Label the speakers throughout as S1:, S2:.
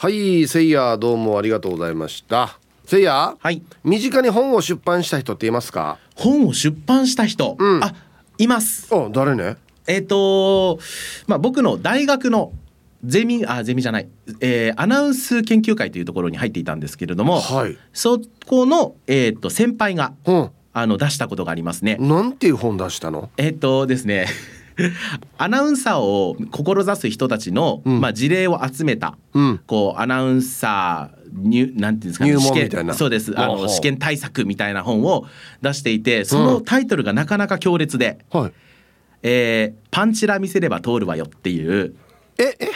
S1: はいせいやどうもありがとうございました。せいや
S2: はい。
S1: 身近に本を出版した人っていますか？
S2: 本を出版した人、
S1: うん。
S2: あいます。
S1: あ誰ね？
S2: えっ、とまあ僕の大学のゼミあゼミじゃない、えーアナウンス研究会というところに入っていたんですけれども、
S1: はい。
S2: そこの、えー、と先輩が
S1: うん。
S2: あの出したことがありますね。
S1: なんていう本出したの？
S2: えっ、とですね アナウンサーを志す人たちの、
S1: うん。
S2: まあ、事例を集めた、
S1: うん。
S2: こうアナウンサー入なんていうんですかね
S1: 入門
S2: 試験
S1: みたいな。
S2: そうです。あの試験対策みたいな本を出していてそのタイトルがなかなか強烈で
S1: はい「
S2: えーパンチラ見せれば通るわよ」っていう
S1: ええ？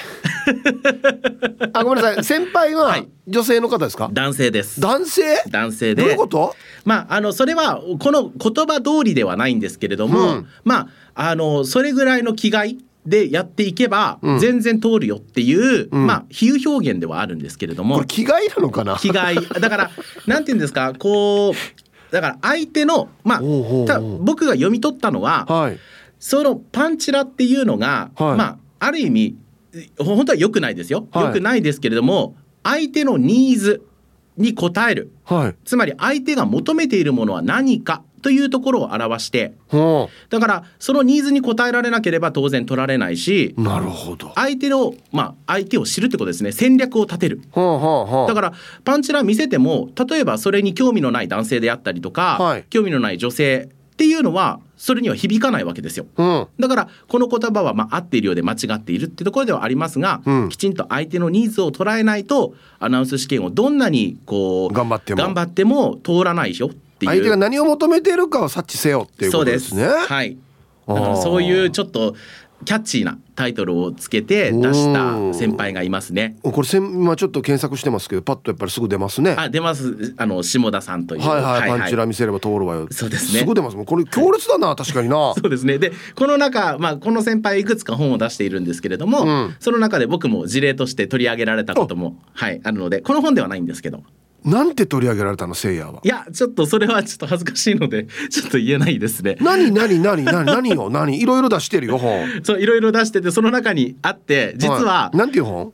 S1: あごめんなさい。先輩は
S2: はい。
S1: 女性の方ですか、
S2: 男性です。
S1: 男性？
S2: 男性で。
S1: どういうこと？
S2: まああのそれはこの言葉通りではないんですけれども、
S1: うん。
S2: まああのそれぐらいの気概でやっていけば
S1: うん。
S2: 全然通るよっていう、
S1: うん。
S2: まあ比喩表現ではあるんですけれども。
S1: これ気概なのかな？
S2: 気概。だからなんて言うんですか？こうだから相手のまあ僕が読み取ったのは
S1: はい。
S2: そのパンチラっていうのが、
S1: はい。
S2: まあある意味本当は良くないですよ、
S1: はい。
S2: 良くないですけれども相手のニーズに応える。
S1: はい。
S2: つまり相手が求めているものは何かというところを表して
S1: ほ
S2: だからそのニーズに応えられなければ当然取られないし
S1: うなるほど。
S2: 相手のまあ相手を知るってことですね。戦略を立てる。
S1: ほうほうほう。
S2: だからパンチラ見せても例えばそれに興味のない男性であったりとか、
S1: はい。
S2: 興味のない女性っていうのはそれには響かないわけですよ。
S1: うん。
S2: だからこの言葉はまあ合っているようで間違っているってところではありますが、
S1: うん。
S2: きちんと相手のニーズを捉えないとアナウンス試験をどんなにこう
S1: 頑張っても。
S2: 頑張っても通らないよっていう。
S1: 相手が何を求めているかを察知せよっていうことですね。
S2: そうです。はい。だからそういうちょっとキャッチーなタイトルをつけて出した先輩がいますね。
S1: これ今ちょっと検索してますけどパッとやっぱりすぐ出ますね。
S2: あ出ます。あの下田さんという。
S1: はいはい、パンチラ見せれば通るわよ。
S2: そうですね。
S1: すぐ出ます。もんこれ強烈だな 確かにな。
S2: そうですね。でこの中、まあ、この先輩いくつか本を出しているんですけれども、
S1: うん。
S2: その中で僕も事例として取り上げられたことも、はい、あるのでこの本ではないんですけど
S1: なんて取り上げられたのせいやは？い
S2: やちょっとそれはちょっと恥ずかしいので ちょっと言えないですね。
S1: 何何何何 何よ何？いろいろ出してるよ本。
S2: そういろいろ出しててその中にあって実は、
S1: い。なんていう本？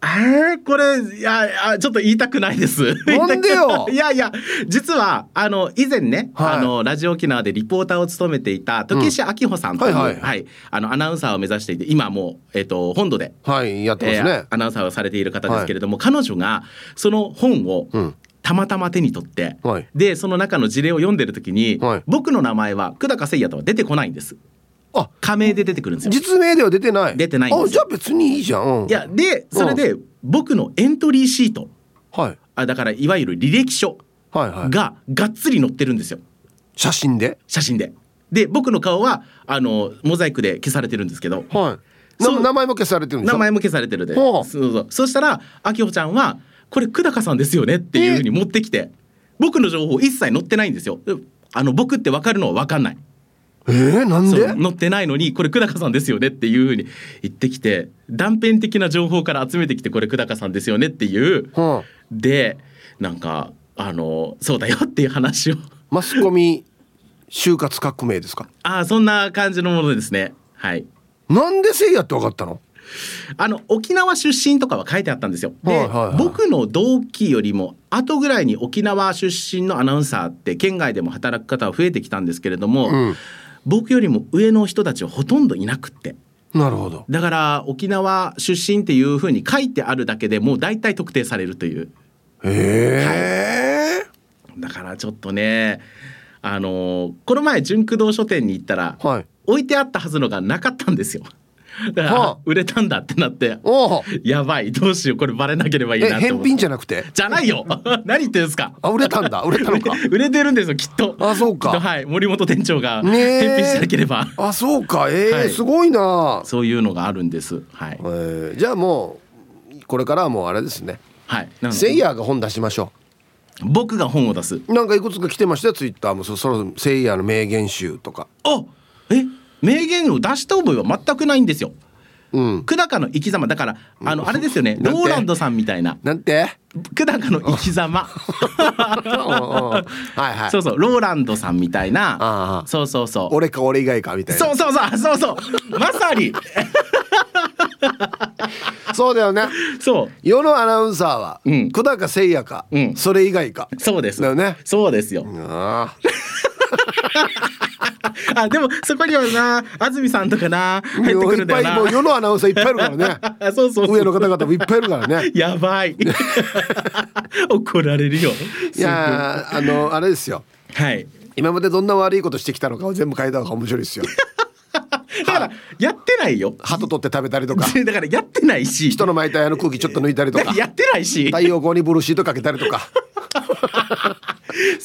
S2: えー、これいやちょっと言いたくないです。
S1: なんでよ？
S2: いやいや実はあの以前ね、
S1: はい。
S2: あのラジオ沖縄でリポーターを務めていた時石明穂さんという、
S1: はいはい。
S2: はいあのアナウンサーを目指していて今もうえっ、と本土で、
S1: はいやってますね。
S2: えー、アナウンサーをされている方ですけれども、彼女がその本を
S1: うん。
S2: たまたま手に取って、
S1: はい。
S2: でその中の事例を読んでる時に、
S1: はい。
S2: 僕の名前は久高誠也とは出てこないんです。
S1: あ
S2: 仮名で出てくるんですよ。
S1: 実名では出てない。
S2: 出てないんです
S1: あじゃあ別にいいじゃん、うん、
S2: いやでそれで僕のエントリーシート。
S1: はい。
S2: あだからいわゆる履歴書ががっつり載ってるんですよ。
S1: 写真で？
S2: 写真で。で僕の顔はあのモザイクで消されてるんですけど。
S1: はい。名前も消されてるんでしょ？
S2: 名前も消されてるで。
S1: ほう。
S2: そうそう。そしたらあきほちゃんは「これ久高さんですよね」っていうふうに持ってきて。僕の情報一切載ってないんですよ。あの僕って分かるのは分かんない。
S1: えー、なんで？
S2: 載ってないのにこれ久高さんですよねっていうふうに言ってきて断片的な情報から集めてきてこれ久高さんですよねっていう。
S1: はあ、
S2: でなんかあのそうだよっていう話を。
S1: マスコミ就活革命ですか？
S2: ああそんな感じのものですね。はい。
S1: なんでせいやって分かったの？
S2: あの沖縄出身とかは書いてあったんですよ。で、
S1: はいはいはい。
S2: 僕の同期よりも後ぐらいに沖縄出身のアナウンサーって県外でも働く方は増えてきたんですけれども、
S1: うん
S2: 僕よりも上の人たちはほとんどいなくって。
S1: なるほど。
S2: だから沖縄出身っていうふうに書いてあるだけでもう大体特定されるという。
S1: へえ。
S2: だからちょっとねあのこの前純駆動書店に行ったら、
S1: はい。
S2: 置いてあったはずのがなかったんですよ。だから、
S1: はあ。
S2: 売れたんだってなって
S1: おお
S2: やばいどうしようこれバレなければいいなって思って。
S1: 品じゃなくて？
S2: じゃないよ。何言ってんすか？
S1: あ売れたんだ。売れたのか。
S2: 売れてるんですよきっと。
S1: あそうか。
S2: はい。森本店長が返品しなければ。
S1: あそうか。えー
S2: はい。
S1: すごいな、
S2: そういうのがあるんです。はい。
S1: えーじゃあもうこれからはもうあれですね。
S2: はい。なので
S1: せいやが本出しましょ
S2: 僕が本を出す。
S1: うなんかいくつか来てましたよツイッターも。そそろせいやの名言集とか。
S2: あえ？名言を出した覚えは全くないんですよ。
S1: うん。
S2: 久高の生き様。だからあのあれですよね。ローランドさんみたいな。
S1: なんて？
S2: 久高の生き様。
S1: はいはい。
S2: そうそう。ローランドさんみたいな。そうそうそう。
S1: 俺か俺以外かみたいな。
S2: そうそうそう。そうそう。まさに。
S1: そうだよね。
S2: そう。
S1: 世のアナウンサーは、
S2: うん。
S1: 久高誠也か、
S2: うん。
S1: それ以外か。
S2: そうです。
S1: だよね。
S2: そうですよ、
S1: あ
S2: あ でもそこにはな安住さんとかな
S1: あ
S2: 入ってくるんだよな。
S1: いっぱいもう世のアナウンサーいっぱいいるからね。
S2: あそうそう
S1: 上の方々もいっぱいいるからね。
S2: やばい。怒られるよ。
S1: いやーあのあれですよ。
S2: はい。
S1: 今までどんな悪いことしてきたのかを全部書いた方が面白いですよ。
S2: だからやってないよ。
S1: 鳩取って食べたりとか。
S2: だからやってないし。
S1: 人の巻いたあの空気ちょっと抜いたりとか。
S2: やってないし。
S1: 太陽光にブルーシートかけたりとか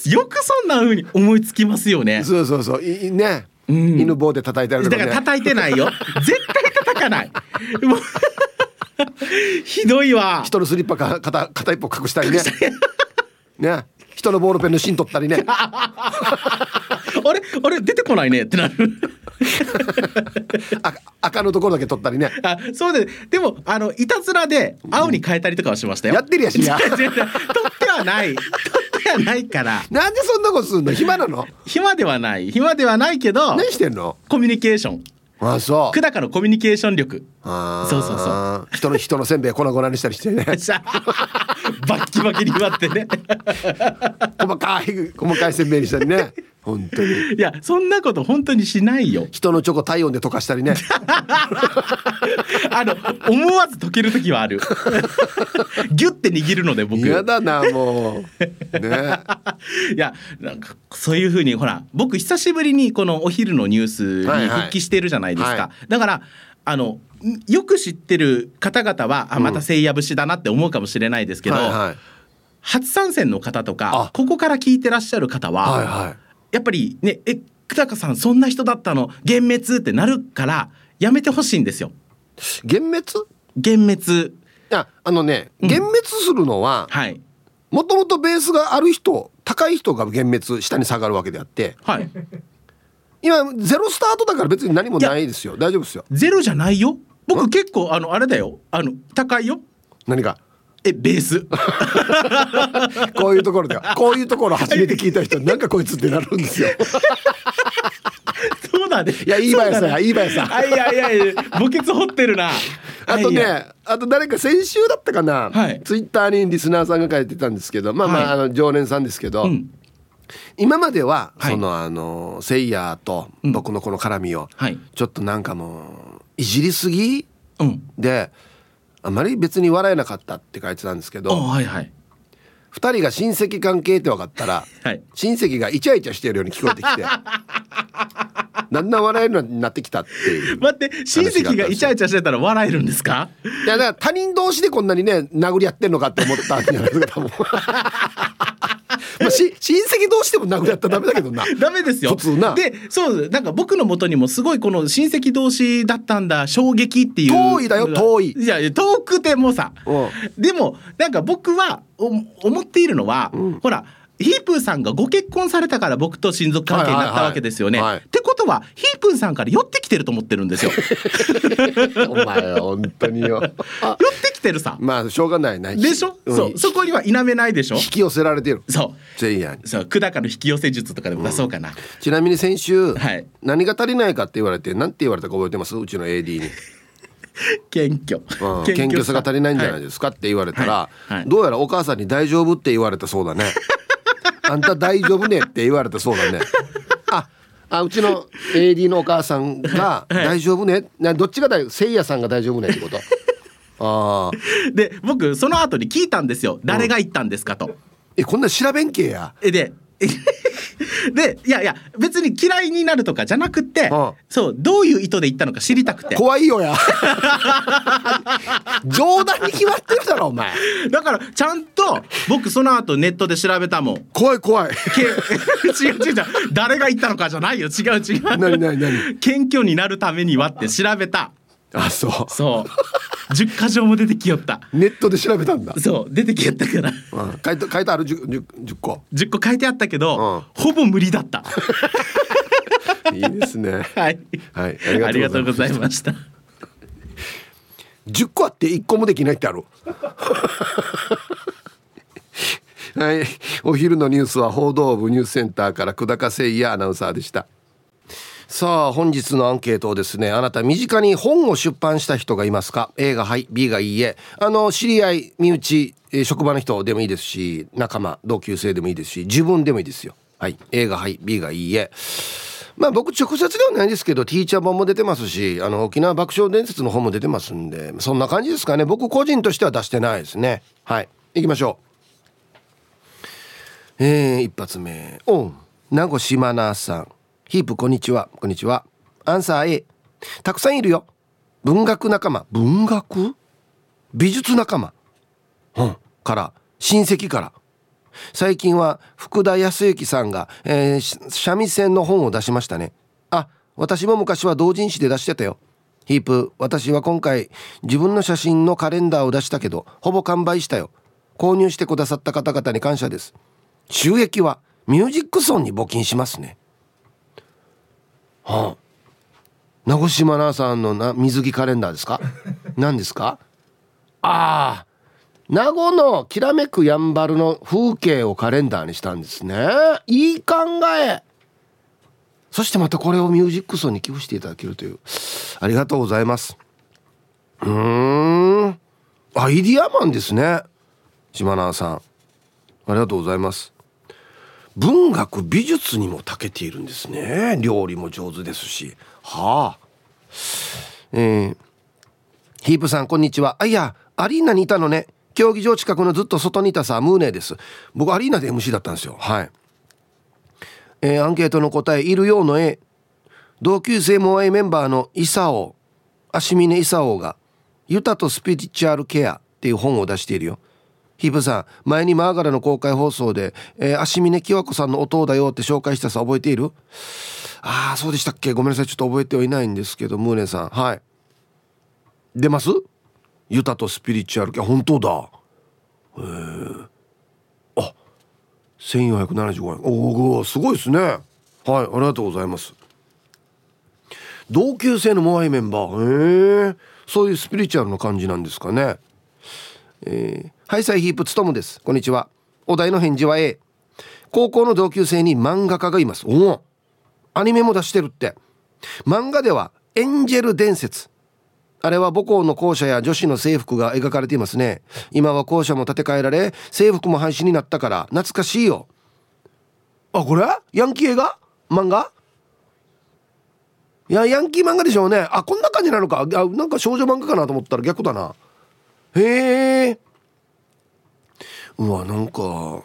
S2: よくそんな風に思いつきますよね。
S1: そうそうそう。いいね、
S2: ん。
S1: 犬棒で叩いたりとかね。
S2: だから叩いてないよ。絶対叩かない。ひどいわ。
S1: 人のスリッパか片片一方隠したりね。ね。人のボールペンの芯取ったりね。
S2: あれあれ出てこないねってなる
S1: 赤 赤のところだけ取ったりね。
S2: あそうででもあのいたずらで青に変えたりとかはしましたよ、
S1: やってるやしや
S2: 取ってはない。取ってはないから。
S1: なんでそんなことすんの？暇なの？
S2: 暇ではない。暇ではないけど
S1: 何してんの？
S2: コミュニケーション。
S1: あそう。
S2: 久高のコミュニケーション力。
S1: あー。
S2: そうそうそう。
S1: 人の人のせんべい粉々にしたりしてね。
S2: バッキバキに割ってね。
S1: 細かい細かいせんべいにしたりね本当に。
S2: いやそんなこと本当にしないよ。
S1: 人のチョコ体温で溶かしたりね。
S2: あの思わず溶ける時はある。ギュッて握るので僕。
S1: 嫌だなもう。ね。
S2: いやなんかそういうふうにほら僕久しぶりにこのお昼のニュースに
S1: はいはい。
S2: 復帰してるじゃないですか、
S1: は
S2: だからあのんよく知ってる方々はあまた聖夜節だなって思うかもしれないですけど、
S1: はいはい。
S2: 初参戦の方とか
S1: あ。
S2: ここから聞いてらっしゃる方は、
S1: はいはい
S2: やっぱりね「え久高さんそんな人だったの？幻滅」ってなるからやめてほしいんですよ。
S1: 幻滅？
S2: 幻滅。
S1: いやあのね幻滅するのは
S2: はい。
S1: もともとベースがある人高い人が幻滅下に下がるわけであって
S2: はい。
S1: 今ゼロスタートだから別に何もないですよ。大丈夫ですよ。
S2: ゼロじゃないよ。僕結構あのあれだよ。あの高いよ。
S1: 何が？
S2: えベース。
S1: こういうところでは。こういうところ初めて聞いた人なんかこいつってなるんですよ。
S2: そうだね。
S1: いやいいばやさ
S2: そうだね。
S1: いいばやさ
S2: あいやいやいや墓穴掘ってるな。
S1: あと
S2: いや
S1: ねあと誰か先週だったかな、
S2: はい。
S1: ツイッターにリスナーさんが書いてたんですけどまあまあ,、
S2: はい。
S1: あの常連さんですけど、
S2: うん。
S1: 今までは、
S2: はい。
S1: そのあのセイヤーと僕のこの絡みを、
S2: はい。
S1: ちょっとなんかもういじりすぎ
S2: うん。
S1: であまり別に笑えなかったって書いてたんですけ
S2: あ
S1: ど
S2: はいはい。
S1: 2人が親戚関係って分かったら
S2: はい。
S1: 親戚がイチャイチャしてるように聞こえてきて だんだん笑えるようになってきたっていう。
S2: 待って親戚がイチャイチャしてたら笑えるんですか？
S1: いやだから他人同士でこんなにね殴り合ってんのかって思ったんじゃないですか多分まあし 親戚同士でも殴り合ったらダメだけどな。
S2: ダメですよ。
S1: 普通な。
S2: でそうなんか僕の元にもすごいこの親戚同士だったんだ衝撃っていう。
S1: 遠いだよ遠い。
S2: いや遠くてもさ。
S1: う
S2: でもなんか僕はお思っているのは、ほらヒープーさんがご結婚されたから僕と親族関係になったわけですよね。
S1: はいはいはい。
S2: ってことはヒープーさんから寄ってきてると思ってるんですよ。寄
S1: お前本当によ。あ
S2: ってきてるさ。
S1: まあしょうがないな
S2: でしょ、
S1: うん。
S2: そう。そこには否めないでしょ？
S1: 引き寄せられてる。
S2: そう。
S1: セイヤに
S2: そう。久高の引き寄せ術とかでも出そうかな、
S1: ちなみに先週、
S2: はい。
S1: 何が足りないかって言われて何て言われたか覚えてます？うちの AD に、
S2: 謙虚。
S1: うん、謙虚さが足りないんじゃないですか？って言われたら、
S2: はい。はい。
S1: どうやらお母さんに「大丈夫?」って言われたそうだねあんた大丈夫ねって言われたそうだね。ああうちの AD のお母さんが「大丈夫ね」などっちが大せいやさんが大丈夫ねってこと？ああ
S2: で僕その後に聞いたんですよ。誰が言ったんですかと。
S1: えこんなん調べんけや。
S2: えで でいやいや別に嫌いになるとかじゃなくって、
S1: うん。
S2: そうどういう意図で言ったのか知りたくて。
S1: 怖いよや。冗談に決まってるだろお前。
S2: だからちゃんと僕その後ネットで調べたもん。
S1: 怖い怖い。
S2: け 違う違う違う。誰が言ったのかじゃないよ。違う違う。
S1: 何何何？
S2: 謙虚になるためにはって調べた
S1: あそう。
S2: そう。10箇条も出てきよった。
S1: ネットで調べたんだ、
S2: そう。出てきよったから。
S1: うん、書いて書いてある？10, 10, 10個。
S2: 10個書いてあったけど、
S1: う
S2: ほぼ無理だった。
S1: いいですね。
S2: はい、
S1: はい。
S2: ありがとうございました。
S1: 10個あって1個もできないってある。はい。お昼のニュースは報道部ニュースセンターから久高誠也アナウンサーでしたさあ本日のアンケートをですねあなた身近に本を出版した人がいますか？A がはい B がいいえ。あの知り合い身内職場の人でもいいですし仲間同級生でもいいですし自分でもいいですよ。はい A がはい B がいいえ。まあ僕直接ではないですけどティーチャー本も出てますしあの沖縄爆笑伝説の本も出てますんでそんな感じですかね。僕個人としては出してないですね。はい行きましょう。えー、一発目。お名護島名さん。ヒープこんにちは。こんにちは。アンサー A たくさんいるよ。文学仲間。文学？美術仲間。うん。から。親戚から。最近は福田康之さんが、えー、三味線の本を出しましたね。あ私も昔は同人誌で出してたよ。ヒープ私は今回自分の写真のカレンダーを出したけどほぼ完売したよ。購入してくださった方々に感謝です。収益はミュージックソンに募金しますね。はあ。名越真奈さんのな水着カレンダーですか？何ですか？ああ。名護のきらめくやんばるの風景をカレンダーにしたんですね。いい考え。そしてまたこれをミュージックソンに寄付していただけるという。ありがとうございます。うん。アイディアマンですね。島奈さん。ありがとうございます文学美術にも長けているんですね。料理も上手ですし。はあ。えー、ヒープさんこんにちは。あいやアリーナにいたのね。競技場近くのずっと外にいたさムーネです。僕アリーナで MC だったんですよ。はい。えー、アンケートの答えいるようの絵同級生モアイメンバーのイサオ。足峰イサオが「ユタとスピリチュアルケア」っていう本を出しているよ。ヒープさん前にマーガラの公開放送で、え、足峰清子さんの音だよって紹介したさ覚えている？ああそうでしたっけ？ごめんなさいちょっと覚えてはいないんですけどムーネさん。はい。出ます？ユタとスピリチュアル系。本当だ。へえあ1475円。おおすごいですね。はいありがとうございます。同級生のモアイメンバー。へえそういうスピリチュアルな感じなんですかね。えー、ハイサイヒープつとむです。こんにちは。お題の返事は A 高校の同級生に漫画家がいます。おお。アニメも出してるって。漫画ではエンジェル伝説。あれは母校の校舎や女子の制服が描かれていますね。今は校舎も建て替えられ制服も廃止になったから懐かしいよ。あこれ？ヤンキー映画？漫画？いやヤンキー漫画でしょうね。あこんな感じなのか。あなんか少女漫画かなと思ったら逆だな。へえ。うわなんか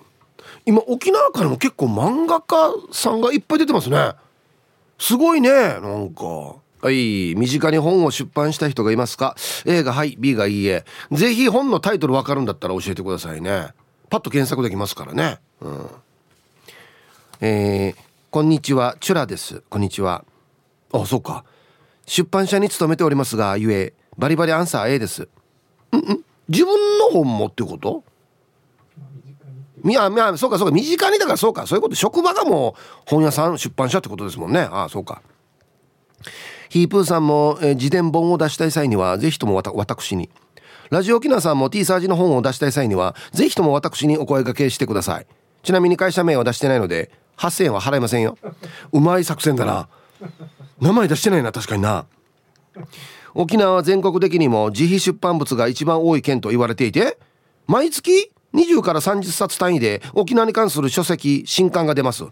S1: 今沖縄からも結構漫画家さんがいっぱい出てますね。すごいねなんか。はい身近に本を出版した人がいますか？A がはい B がいいえ。ぜひ本のタイトル分かるんだったら教えてくださいね。パッと検索できますからね。うん。えー、こんにちは。チュラです。こんにちは。あそうか。出版社に勤めておりますがゆえバリバリアンサー A です。んん。自分の本もってこと？いや、まあ、そうかそうか。身近にだからそうか。そういうこと。職場がもう本屋さん出版社ってことですもんね。ああそうか。ヒープーさんも、えー、自伝本を出したい際にはぜひとも私に。ラジオ沖縄さんも T サージの本を出したい際にはぜひとも私にお声掛けしてください。ちなみに会社名は出してないので8000円は払いませんよ。うまい作戦だな。名前出してないな確かにな。沖縄は全国的にも自費出版物が一番多い県と言われていて毎月20から30冊単位で沖縄に関する書籍新刊が出ます。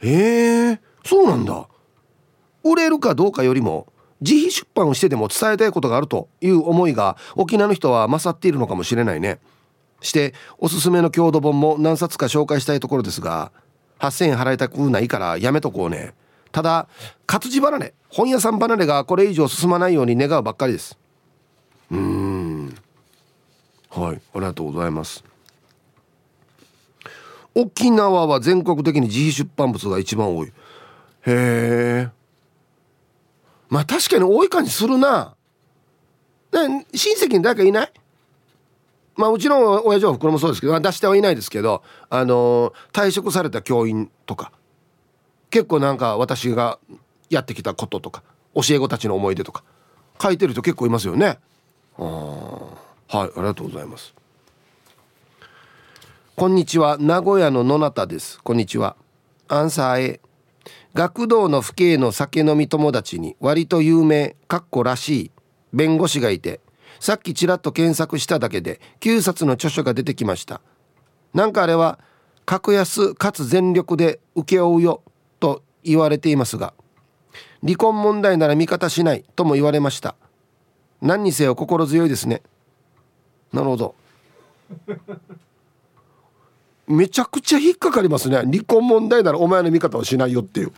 S1: へえそうなんだ。売れるかどうかよりも自費出版をしてでも伝えたいことがあるという思いが沖縄の人は勝っているのかもしれないね。しておすすめの郷土本も何冊か紹介したいところですが8,000円払いたくないからやめとこうね。ただ活字離れ本屋さん離れがこれ以上進まないように願うばっかりです。うん。はいありがとうございます。沖縄は全国的に自費出版物が一番多い。へえ。まあ確かに多い感じするな。親戚に誰かいない？まあうちの親父は袋もそうですけど出してはいないですけどあの退職された教員とか結構なんか私がやってきたこととか教え子たちの思い出とか書いてる人結構いますよね。はいありがとうございます。こんにちは。名古屋の野中です。こんにちは。アンサー A 学童の父兄の酒飲み友達に割と有名かっこらしい弁護士がいてさっきちらっと検索しただけで9冊の著書が出てきました。なんかあれは格安かつ全力で請け負うよと言われていますが離婚問題なら味方しないとも言われました。何にせよ心強いですね。なるほど。めちゃくちゃ引っかかりますね。離婚問題ならお前の味方はしないよっていう。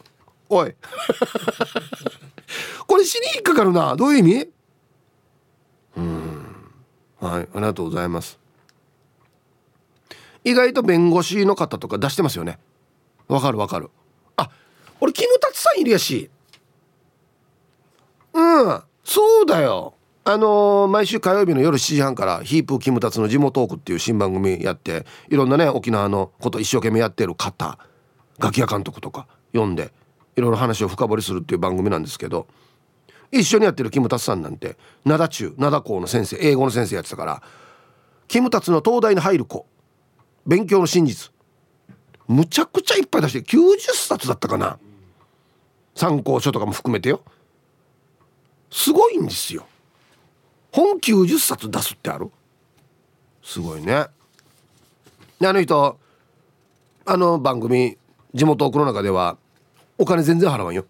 S1: おい。これ死に引っかかるな。どういう意味？うん。はい。ありがとうございます。意外と弁護士の方とか出してますよね。わかるわかる。あ俺キムタツさんいるやし。うん。そうだよ。あのー、毎週火曜日の夜7時半からヒープキムタツの地元トークっていう新番組やっていろんなね沖縄のこと一生懸命やってる方ガキヤ監督とか読んでいろいろ話を深掘りするっていう番組なんですけど一緒にやってるキムタツさんなんて灘中灘校の先生英語の先生やってたからキムタツの東大に入る子勉強の真実むちゃくちゃいっぱい出して90冊だったかな。参考書とかも含めてよ。すごいんですよ。本90冊出すってある？すごいね。あの人あの番組地元奥の中ではお金全然払わんよ。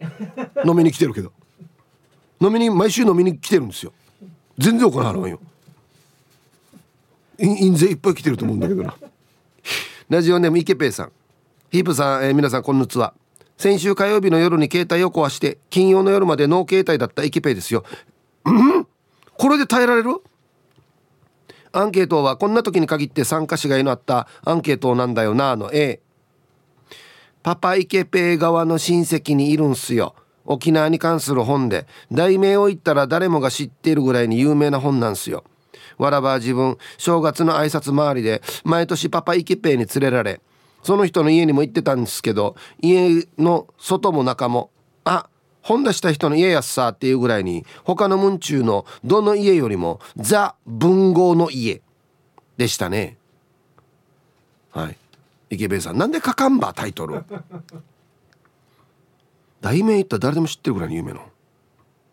S1: 飲みに来てるけど。飲みに毎週飲みに来てるんですよ。全然お金払わんよ。印税いっぱい来てると思うんだけどな。ラジオネームイケペイさん。ヒープさん、えー、皆さんこんにちは。先週火曜日の夜に携帯を壊して金曜の夜までノー携帯だったイケペイですよ。うん？これで耐えられる？アンケートはこんな時に限って参加しがいのあったアンケートなんだよなの A パパイケペイ側の親戚にいるんすよ。沖縄に関する本で。題名を言ったら誰もが知っているぐらいに有名な本なんすよ。わらば自分正月の挨拶回りで毎年パパイケペイに連れられ。その人の家にも行ってたんですけど家の外も中もあ本出した人の家やっさっていうぐらいに他の文中のどの家よりもザ文豪の家でしたね。はい。池部さんなんで書かんばタイトル 題名言ったら誰でも知ってるぐらいに有名の。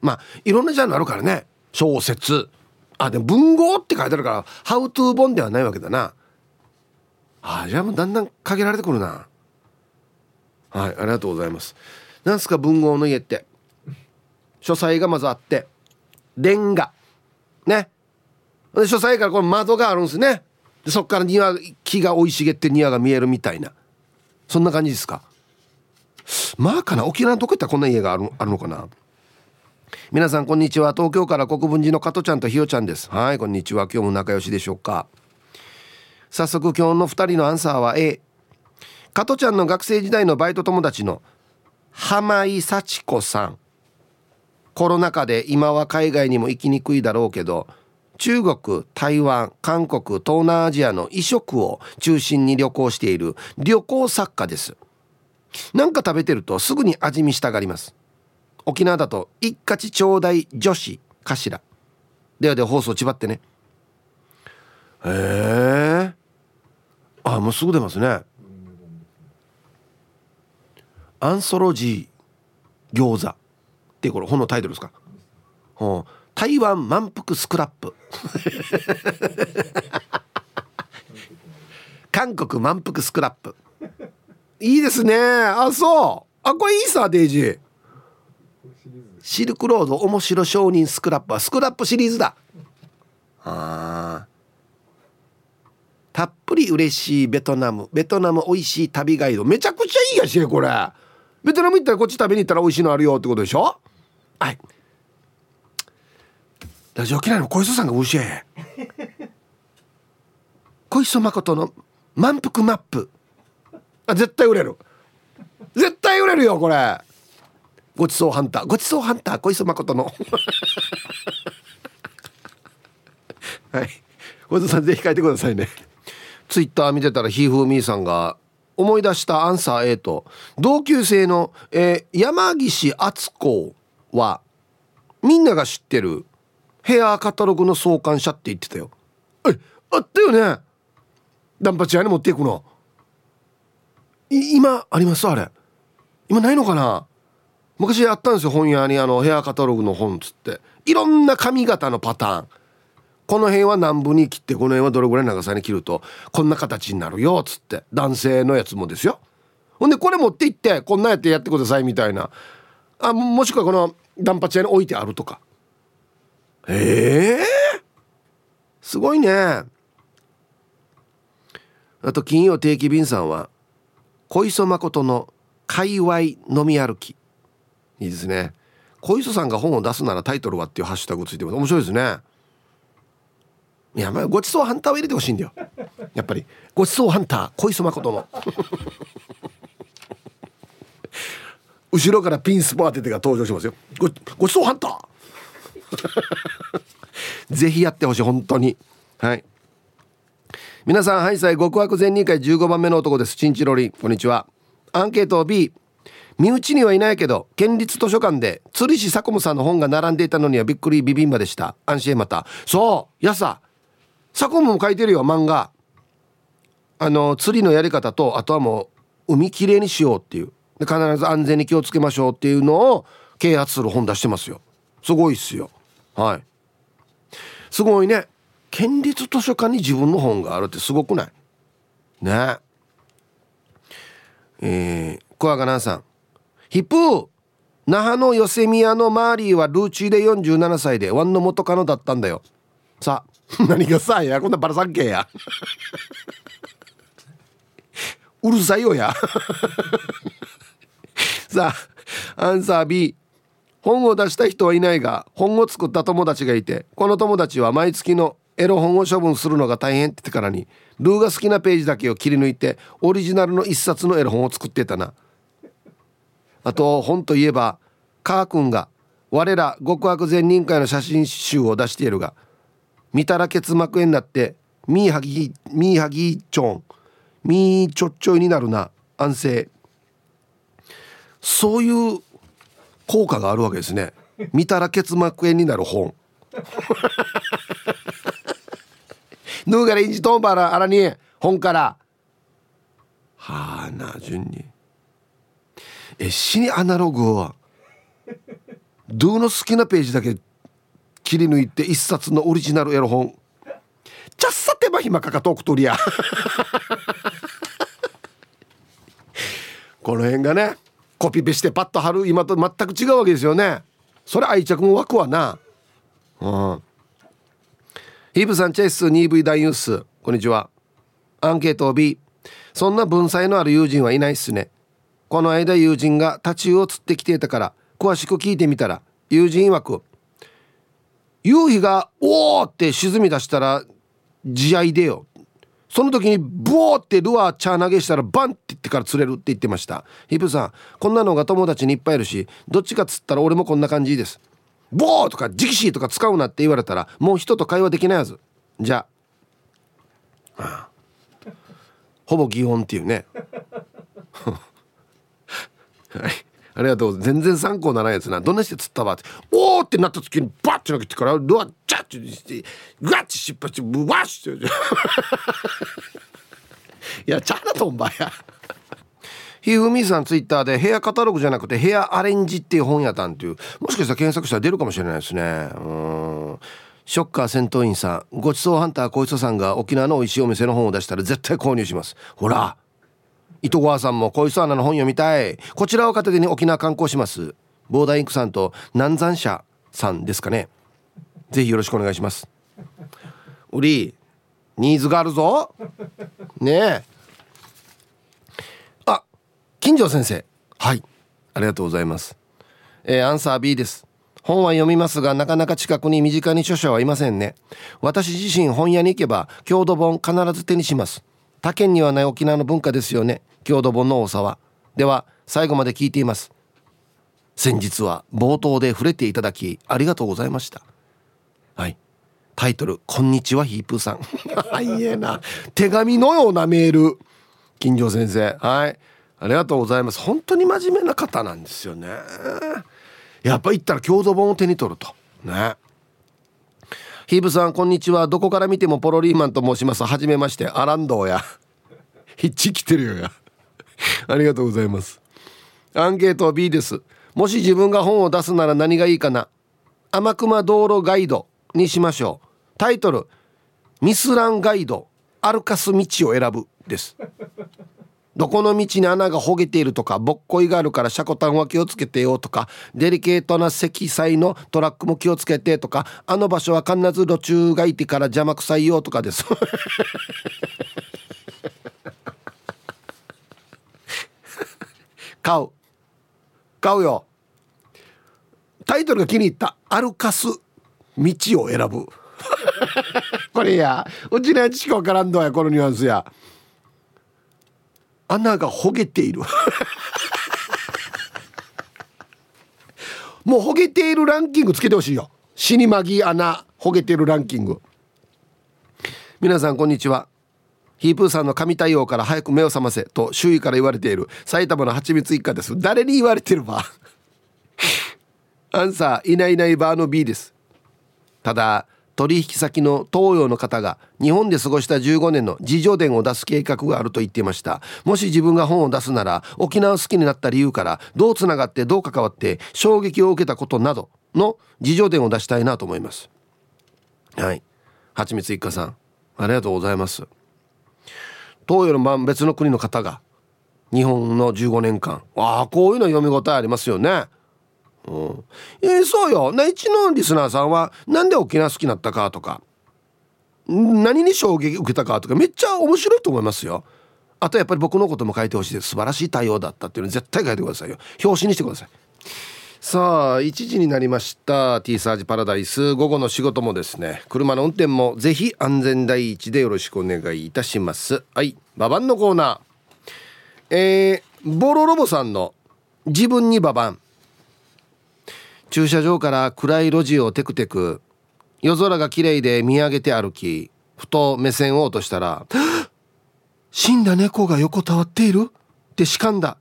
S1: まあいろんなジャンルあるからね。小説。あでも文豪って書いてあるからハウトゥー本ではないわけだな。あじゃあもうだんだん限られてくるな。はいありがとうございます。なんすか文豪の家って。書斎がまずあって。レンガね。で書斎からこの窓があるんですね。でそっから庭木が生い茂って庭が見えるみたいな。そんな感じですか。まあかな。沖縄のどこ行ったらこんな家があるあるのかな。皆さんこんにちは。東京から国分寺の加トちゃんとひよちゃんです。はいこんにちは。今日も仲良しでしょうか。早速今日の2人のアンサーは A 加トちゃんの学生時代のバイト友達の浜井幸子さん。コロナ禍で今は海外にも行きにくいだろうけど中国台湾韓国東南アジアの異色を中心に旅行している旅行作家です。なんか食べてるとすぐに味見したがります。沖縄だと一括ちょうだい女子かしら。ではでは放送ちばってね。へえあもうすぐ出ますね。アンソロジー餃子。ってこれ本のタイトルですか、うん、台湾満腹スクラップ。韓国満腹スクラップ。いいですね。あそう。あこれいいさデイジー。シルクロード面白商人スクラップはスクラップシリーズだ。あたっぷり嬉しいベトナム。ベトナム美味しい旅ガイド。めちゃくちゃいいやしこれベトナム行ったらこっち食べに行ったら美味しいのあるよってことでしょ？はい。ラジオ嫌いの小磯さんが美味しい小磯誠の満腹マップ。あ絶対売れる。絶対売れるよこれ。ごちそうハンター。ごちそうハンター小磯誠の。はい。小磯さんぜひ書いてくださいね。ツイッター見てたらひーふーみーさんが思い出したアンサー A と同級生の、えー、山岸敦子はみんなが知ってるヘアカタログの創刊者って言ってたよ。えあったよね。ダンパチ屋に持っていくの。今あります？あれ。今ないのかな？昔あったんですよ本屋にあのヘアカタログの本つって。いろんな髪型のパターン。この辺は南部に切ってこの辺はどれぐらい長さに切るとこんな形になるよっつって男性のやつもですよ。ほんでこれ持って行ってこんなやってやってくださいみたいな。あもしくはこのダンパチ屋に置いてあるとか。ええー、すごいね。あと金曜定期便さんは小磯誠の界隈飲み歩き。いいですね。小磯さんが本を出すならタイトルはっていうハッシュタグついてます。面白いですね。いやまあごちそうハンターを入れてほしいんだよ。やっぱり。ごちそうハンター。小磯誠の。後ろからピンスポ当ててが登場しますよ。ごごちそうハンター。ぜひやってほしい本当に。はい。皆さんハイサイ極悪善人会15番目の男です。チンチロリ。こんにちは。アンケート B 身内にはいないけど県立図書館で釣り師サコムさんの本が並んでいたのにはびっくりビビンバでした。安心また。そうやさサコムも書いてるよ漫画。あの釣りのやり方とあとはもう海きれいにしようっていう。で必ず安全に気をつけましょうっていうのを啓発する本出してますよ。すごいっすよ。はい。すごいね。県立図書館に自分の本があるってすごくない？ね。えー、小赤南さん。ヒップー那覇のヨセミヤのマーリーはルーチーで47歳でワンの元カノだったんだよ。さあ 何がさやこんなバラさんけや。うるさいよや。さあアンサー B 本を出した人はいないが本を作った友達がいてこの友達は毎月のエロ本を処分するのが大変って言ってからにルーが好きなページだけを切り抜いてオリジナルの一冊のエロ本を作ってたな。あと本といえばカー君が我ら極悪善人会の写真集を出しているが見たら結膜炎になってミーハギミーハギチョンミーちょっちょいになるな安静。そういう効果があるわけですね。見たら結膜炎になる本。ヌーガレンジトンバラあらに本から。はあな順に。え死にアナログは。ドゥの好きなページだけ切り抜いて一冊のオリジナルエロ本。ちゃっさ手間暇かかとくとりや。この辺がねコピペしてパッと貼る今と全く違うわけですよね。それ愛着も湧くわな。うん。ヒープさんチェイス 2V 大ニュース。こんにちは。アンケート B そんな文才のある友人はいないっすね。この間友人がタチウオ釣ってきていたから詳しく聞いてみたら友人曰く夕日が「おー!」って沈み出したら地合いでよ。その時にボーってルアーチャー投げしたらバンって言ってから釣れるって言ってました。ヒップさんこんなのが友達にいっぱいいるしどっちか釣ったら俺もこんな感じです。ボーとかジキシーとか使うなって言われたらもう人と会話できないはず。じゃあ、はあ、ほぼ擬音っていうね。は いありがとう全然参考ならないやつな。どんなして釣ったわって。おーってなった時にバッて投げてからルアジャッてしてガッて失敗してブワッして。いやチャラとんばやひふみさんツイッターでヘアカタログじゃなくてヘアアレンジっていう本屋さんっていう。もしかしたら検索したら出るかもしれないですね。うん。ショッカー戦闘員さん。ごちそうハンター小磯さんが沖縄の美味しいお店の本を出したら絶対購入します。ほら糸川さんも小磯アナの本読みたい。こちらを片手に沖縄観光します。ボーダーインクさんと南山社さんですかね。ぜひよろしくお願いします。ウリニーズがあるぞ。ねえ。あ金城先生。はい。ありがとうございます。えー、アンサー B です。本は読みますがなかなか近くに身近に著者はいませんね。私自身本屋に行けば郷土本必ず手にします。他県にはない沖縄の文化ですよね。郷土本の多さはでは最後まで聞いています。先日は冒頭で触れていただきありがとうございました。はい。タイトル「こんにちはヒープーさん」いいえな。手紙のようなメール。金城先生。はい。ありがとうございます。本当に真面目な方なんですよね。やっぱ行ったら郷土本を手に取ると。ね。ヒーブさんこんにちは。どこから見てもポロリーマンと申します。はじめまして。アランドーや。ヒッチ来てるよや。ありがとうございます。アンケート B です。もし自分が本を出すなら何がいいかな？天熊道路ガイドにしましょう。タイトルミスランガイド。歩かす道を選ぶです。どこの道に穴がほげているとかぼっこいがあるから車庫端は気をつけてよとかデリケートな積載のトラックも気をつけてとかあの場所は必ず路中がいてから邪魔くさいよとかです。買う。買うよ。タイトルが気に入った。歩かす道を選ぶ。これや。うちのやつしか分からんどやこのニュアンスや。穴がほげている。もうほげているランキングつけてほしいよ。死にまぎ穴ほげてるランキング。皆さんこんにちは。ヒープーさんの神対応から早く目を覚ませと周囲から言われている。埼玉の蜂蜜一家です。誰に言われてるばアンサーいないいないバーの B です。ただ取引先の東洋の方が日本で過ごした15年の自助伝を出す計画があると言っていました。もし自分が本を出すなら沖縄好きになった理由からどうつながってどう関わって衝撃を受けたことなどの自助伝を出したいなと思います。はい。はちみつ一家さんありがとうございます。東洋の別の国の方が日本の15年間。ああこういうの読み応えありますよね。うん、えー、そうよ。内地のリスナーさんはなんで沖縄好きになったかとか何に衝撃受けたかとかめっちゃ面白いと思いますよ。あとやっぱり僕のことも書いてほしいです。素晴らしい対応だったっていうの絶対書いてくださいよ。表紙にしてください。さあ1時になりました。T サージパラダイス。午後の仕事もですね。車の運転もぜひ安全第一でよろしくお願いいたします。はい。ババンのコーナー。えー、ボロロボさんの自分にババン駐車場から暗い路地をテクテク。夜空が綺麗で見上げて歩きふと目線を落としたら「死んだ猫が横たわっている?」ってしかんだ。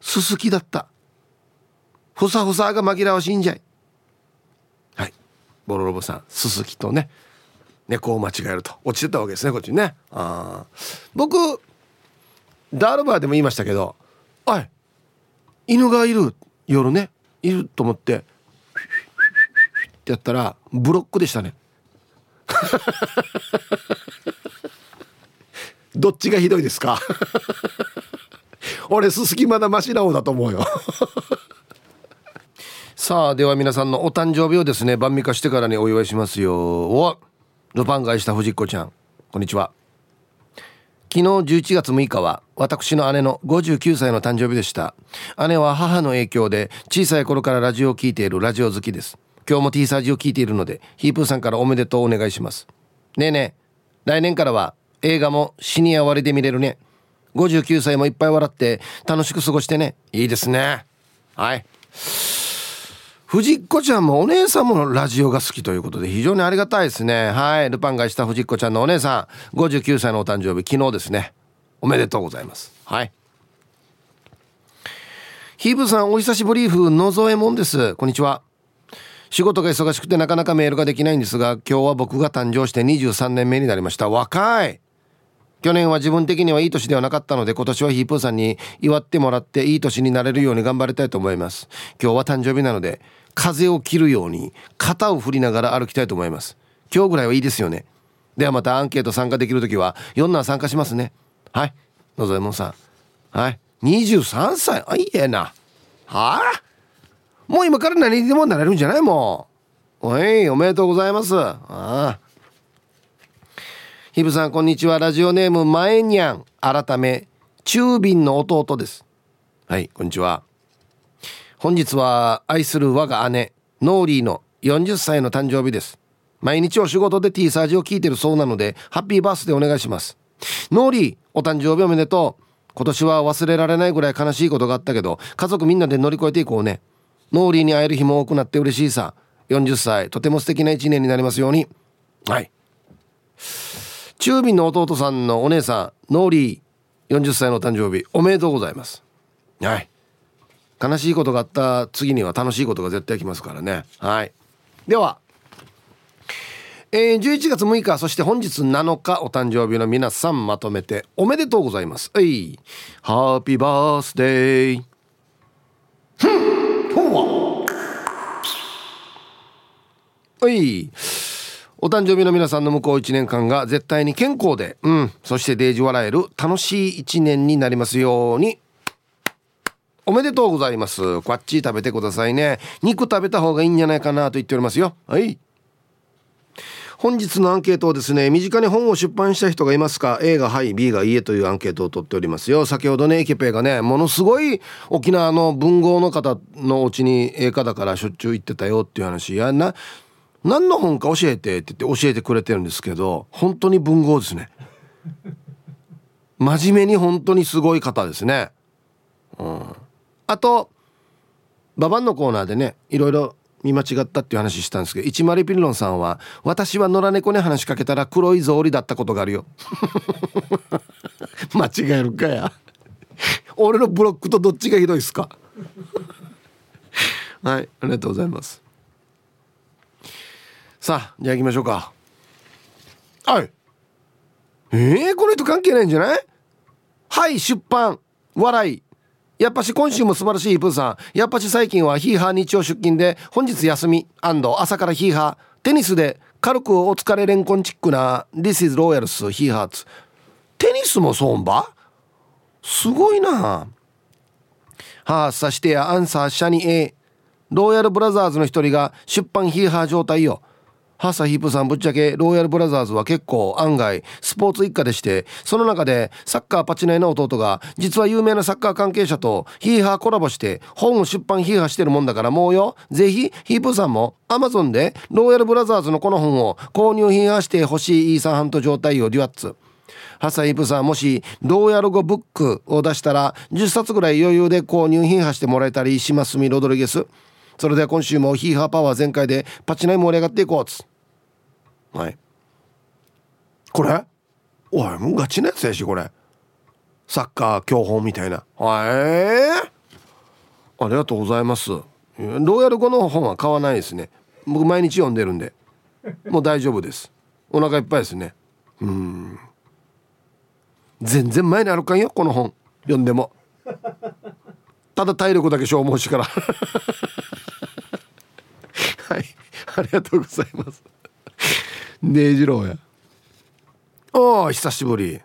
S1: すすきだった。ふさふさが紛らわしいんじゃい。はい。ボロロボさんすすきとね猫を間違えると落ちてたわけですねこっちにね。あ僕ダールバーでも言いましたけど「おい犬がいる夜ねいると思ってってやったらブロックでしたね。どっちがひどいですか？俺すすきまだマシな方だと思うよ。さあでは皆さんのお誕生日をですね晩味化してからにお祝いしますよ。おルパン買いした藤子ちゃん。こんにちは。昨日11月6日は私の姉の59歳の誕生日でした。姉は母の影響で小さい頃からラジオを聴いているラジオ好きです。今日も T サージを聞いているのでヒープーさんからおめでとうお願いします。ねえねえ来年からは映画もシニア割で見れるね。59歳もいっぱい笑って楽しく過ごしてね。いいですね。はい。藤子ちゃんもお姉さんもラジオが好きということで非常にありがたいですね。はい。ルパンがした藤子ちゃんのお姉さん。59歳のお誕生日昨日ですね。おめでとうございます。はい。ヒーブさんお久しぶり風野添もんです。こんにちは。仕事が忙しくてなかなかメールができないんですが今日は僕が誕生して23年目になりました。若い。去年は自分的にはいい年ではなかったので今年はヒープーさんに祝ってもらっていい年になれるように頑張りたいと思います。今日は誕生日なので風を切るように肩を振りながら歩きたいと思います。今日ぐらいはいいですよね。ではまたアンケート参加できる時は4男参加しますね。はい。野添門さん。はい。23歳。あいいえな。はあ？もう今から何でもなれるんじゃない？もう。おい。おめでとうございます。ああ。ヒープさんこんにちは。ラジオネームまえにゃん。改め中瓶の弟です。はい。こんにちは。本日は愛する我が姉ノーリーの40歳の誕生日です。毎日お仕事で T サージを聞いてるそうなのでハッピーバースデーお願いします。ノーリーお誕生日おめでとう。今年は忘れられないぐらい悲しいことがあったけど家族みんなで乗り越えていこうね。ノーリーに会える日も多くなって嬉しいさ。40歳とても素敵な一年になりますように。はい。中瓶の弟さんのお姉さんノーリー40歳の誕生日おめでとうございます。はい。悲しいことがあった次には楽しいことが絶対来ますからね。はい。ではえー、11月6日そして本日7日お誕生日の皆さんまとめておめでとうございます。はい。ハッピーバースデーふんほわはい。お誕生日の皆さんの向こう1年間が絶対に健康で、うん、そしてデージ笑える楽しい1年になりますように。おめでとうございます。こっち食べてくださいね。肉食べた方がいいんじゃないかなと言っておりますよ。はい。本日のアンケートをですね身近に本を出版した人がいますか？A がはい B がいいえというアンケートを取っておりますよ。先ほどねエケペがねものすごい沖縄の文豪の方のお家に映画だからしょっちゅう行ってたよっていう話。やな何の本か教えてって言って教えてくれてるんですけど本当に文豪ですね。真面目に本当にすごい方ですね。うん。あとババンのコーナーでねいろいろ見間違ったっていう話したんですけど一丸ピンロンさんは私は野良猫に話しかけたら黒い草履だったことがあるよ 間違えるかや俺のブロックとどっちがひどいですか はいありがとうございます。さあじゃあ行きましょうか。はい。えー、この人関係ないんじゃない？はい出版。笑い。やっぱし今週も素晴らしいプーさん。やっぱし最近はヒーハー日曜出勤で本日休み。朝からヒーハー。テニスで軽くお疲れレンコンチックな This is Royals ヒーハーツテニスもそんば？すごいな。はあさしてやアンサーシャニ A ローヤルブラザーズの一人が出版ヒーハー状態よ。ハサヒープさんぶっちゃけローヤルブラザーズは結構案外スポーツ一家でしてその中でサッカーパチナイの弟が実は有名なサッカー関係者とヒーハーコラボして本を出版ヒーハーしてるもんだからもうよぜひヒープさんもアマゾンでローヤルブラザーズのこの本を購入ヒーハーしてほしいイーサンハント状態をデュアッツ。ハサヒープさんもしローヤル語ブックを出したら10冊ぐらい余裕で購入ヒーハーしてもらえたりしますみロドリゲス。それでは今週もヒーハーパワー全開でパチナイ盛り上がっていこうつ。はい。これ？おいもうガチなやつやしこれ。サッカー教本みたいな。はい。ありがとうございます。ローヤル語の本は買わないですね。僕毎日読んでるんで。もう大丈夫です。お腹いっぱいですね。うん。全然前に歩かんよこの本。読んでも。ただ体力だけ消耗しから。はい。ありがとうございますねえじろうや。おお久しぶり。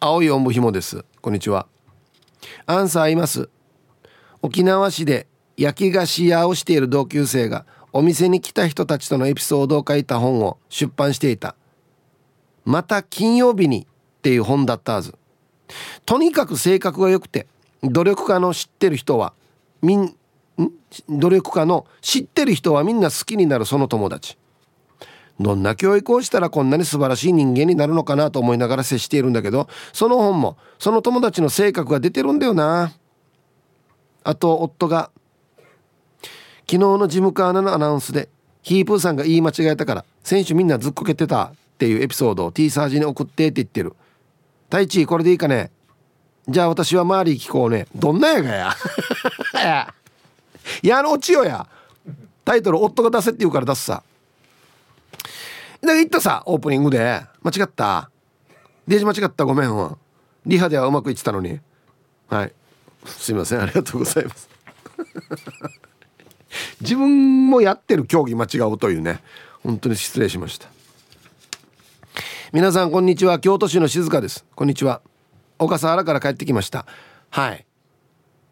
S1: 青いおんぶひもです。こんにちは。アンサーいます。沖縄市で焼き菓子屋をしている同級生がお店に来た人たちとのエピソードを書いた本を出版していた。また金曜日にっていう本だったはず。とにかく性格が良くて努力家の知ってる人はみん？努力家の知ってる人はみんな好きになるその友達。どんな教育をしたらこんなに素晴らしい人間になるのかなと思いながら接しているんだけどその本もその友達の性格が出てるんだよな。あと夫が昨日のジムカーナのアナウンスでヒープーさんが言い間違えたから選手みんなずっこけてたっていうエピソードを T サージに送ってって言ってる太一これでいいかねじゃあ私は周り聞こうねどんなやがや やのおちよやタイトル夫が出せって言うから出すさで言ったさオープニングで。間違った。デージ間違った。ごめんリハではうまくいってたのに。はい。すいません。ありがとうございます。自分もやってる競技間違うというね。本当に失礼しました。皆さんこんにちは。京都市の静香です。こんにちは。小笠原から帰ってきました。はい。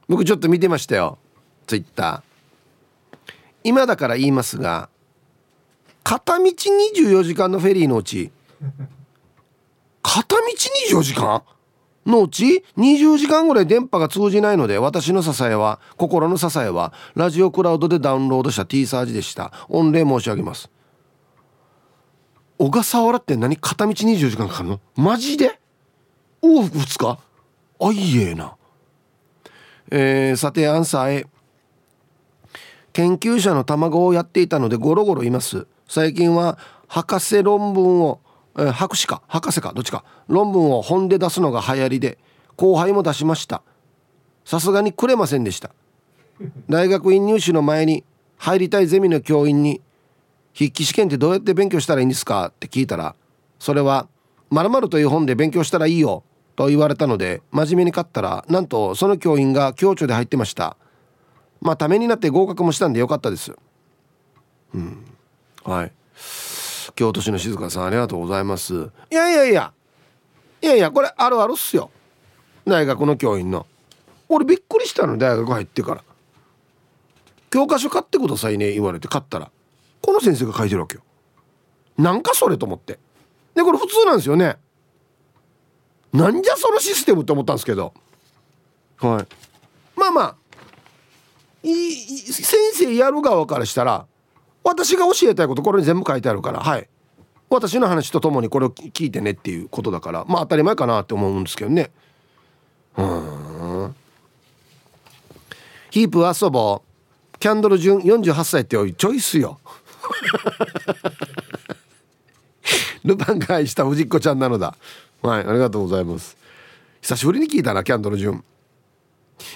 S1: 僕ちょっと見てましたよ。ツイッター。今だから言いますが片道24時間のフェリーのうち片道24時間のうち20時間ぐらい電波が通じないので私の支えは心の支えはラジオクラウドでダウンロードした T サージでした。御礼申し上げます。小笠原って何？片道24時間かかるの？マジで？往復2日？あいえな。えー、さてアンサー A 研究者の卵をやっていたのでゴロゴロいます。最近は博士論文を、えー、博士か博士かどっちか。論文を本で出すのが流行りで後輩も出しました。さすがにくれませんでした。大学院入試の前に入りたいゼミの教員に筆記試験ってどうやって勉強したらいいんですかって聞いたらそれは「まるという本で勉強したらいいよ」と言われたので真面目に買ったらなんとその教員が教著で入ってました。まあためになって合格もしたんでよかったです。うん。はい。京都市の静香さんありがとうございます。いやいやいや。いやいやこれあるあるっすよ。大学の教員の。俺びっくりしたの大学入ってから。教科書買ってくださいね言われて買ったら。この先生が書いてるわけよ。なんかそれと思って。でこれ普通なんですよね。なんじゃそのシステムって思ったんですけど。はい。まあまあ。い先生やる側からしたら私が教えたいことこれに全部書いてあるからはい。私の話とともにこれを聞いてねっていうことだからまあ当たり前かなって思うんですけどね。うん。ヒープ遊ぼう。キャンドル順48歳っておいチョイスよ。ルパンが愛した藤子ちゃんなのだ。はいありがとうございます。久しぶりに聞いたなキャンドル順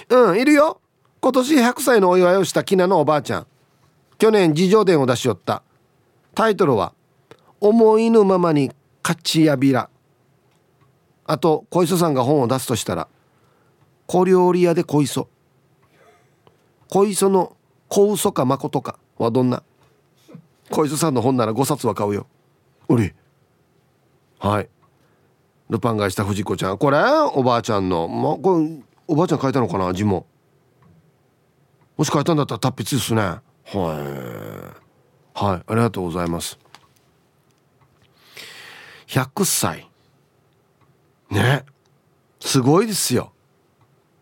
S1: うんいるよ。今年100歳のお祝いをしたきなのおばあちゃん。去年自叙伝を出しよった。タイトルは「思いぬままに勝ちやびら」あと小磯さんが本を出すとしたら「小料理屋で小磯」小磯の小嘘か誠かはどんな？小磯さんの本なら5冊は買うよ。うりはい。ルパンがした藤子ちゃん。これおばあちゃんの。まこれおばあちゃん書いたのかな字も。もし書いたんだったら達筆ですね。はい。はいありがとうございます。100歳ね。すごいですよ。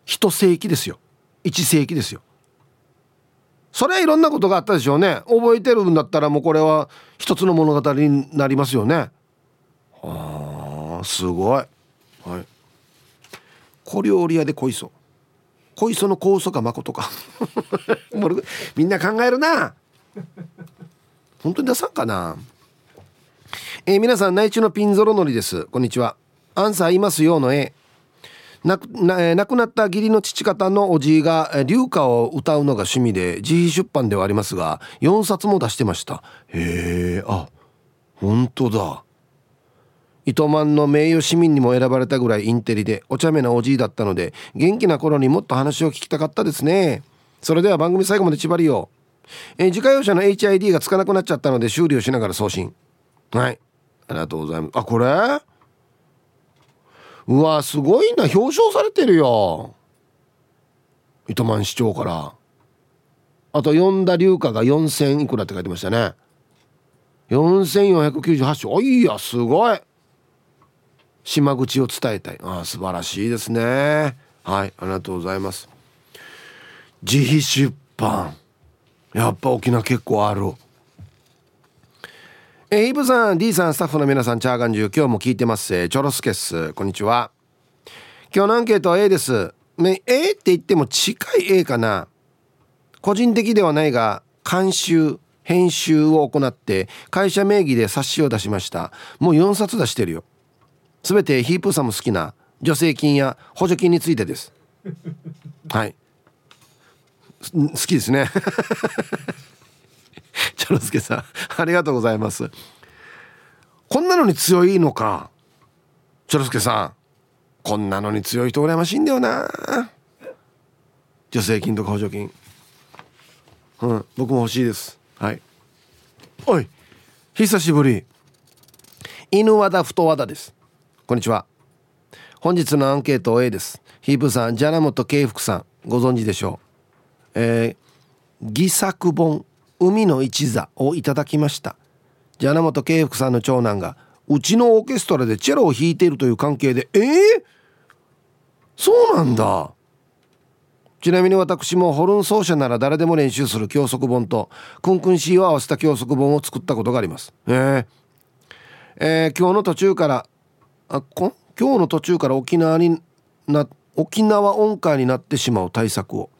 S1: 一世紀ですよ。一世紀ですよ。それはいろんなことがあったでしょうね。覚えてるんだったらもうこれは一つの物語になりますよね。あすごい。はい。小料理屋で小磯小磯の高祖か誠か。みんな考えるな。本当に出さんかな。えー、皆さん内地のピンゾロのりです。こんにちは。アンサーいますよの A 亡くな亡くなった義理の父方のおじいが流歌を歌うのが趣味で自費出版ではありますが4冊も出してました。へえあ本当だ。糸満の名誉市民にも選ばれたぐらいインテリでお茶目なおじいだったので元気な頃にもっと話を聞きたかったですね。それでは番組最後まで縛りを。え自家用車の HID がつかなくなっちゃったので修理をしながら送信。はい。ありがとうございます。あこれ？うわすごいな。表彰されてるよ。糸満市長から。あと呼んだ流価が4000いくらって書いてましたね。4498章。いやすごい。島口を伝えたい。あ素晴らしいですね。はいありがとうございます。自費出版。やっぱ沖縄結構ある。え、イブさん D さんスタッフの皆さんチャーガンジュ今日も聞いてます、えー、チョロスケス。こんにちは。今日のアンケートは A です。ね A って言っても近い A かな。個人的ではないが監修編集を行って会社名義で冊子を出しました。もう4冊出してるよ。全てヒープーさんも好きな助成金や補助金についてです。はい。好きですね。チョロスケさんありがとうございます。こんなのに強いのかチョロスケさん。こんなのに強い人羨ましいんだよな。助成金とか補助金。うん僕も欲しいです。はい。おい久しぶり。犬和田太和田ですこんにちは。本日のアンケート A です。ヒープさんジャナモト慶福さんご存知でしょう？えー、戯作本海の一座をいただきました。ジャナモト慶福さんの長男がうちのオーケストラでチェロを弾いているという関係でえー、そうなんだ。ちなみに私もホルン奏者なら誰でも練習する教則本とクンクンシーを合わせた教則本を作ったことがあります。えー、えー、今日の途中からあこ今日の途中から沖縄にな沖縄音階になってしまう対策を。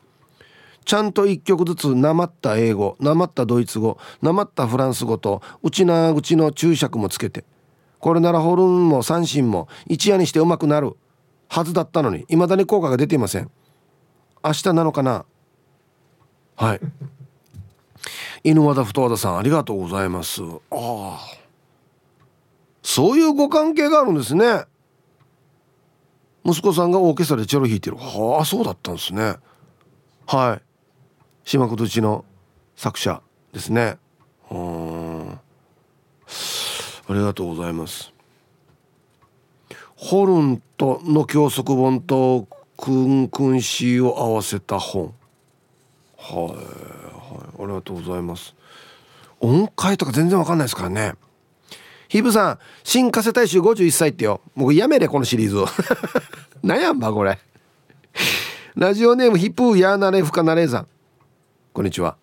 S1: ちゃんと1曲ずつなまった英語なまったドイツ語なまったフランス語と内な口の注釈もつけて。これならホルンも三振も一夜にしてうまくなる。はずだったのに未だに効果が出ていません。明日なのかな？はい。犬和田太和田さんありがとうございます。ああそういうご関係があるんですね。息子さんがオーケストラでチェロ弾いてる。はあそうだったんですね。はい。島琴ちの作者ですね。うんありがとうございます。ホルンとの教則本とクンクンシーを合わせた本。はい、はい、ありがとうございます。音階とか全然わかんないですからね。ヒブさん新加瀬大衆51歳ってよ。もうやめれこのシリーズ何 やんばこれ。ラジオネームヒップーヤーナレフカナレーザンこんにちは。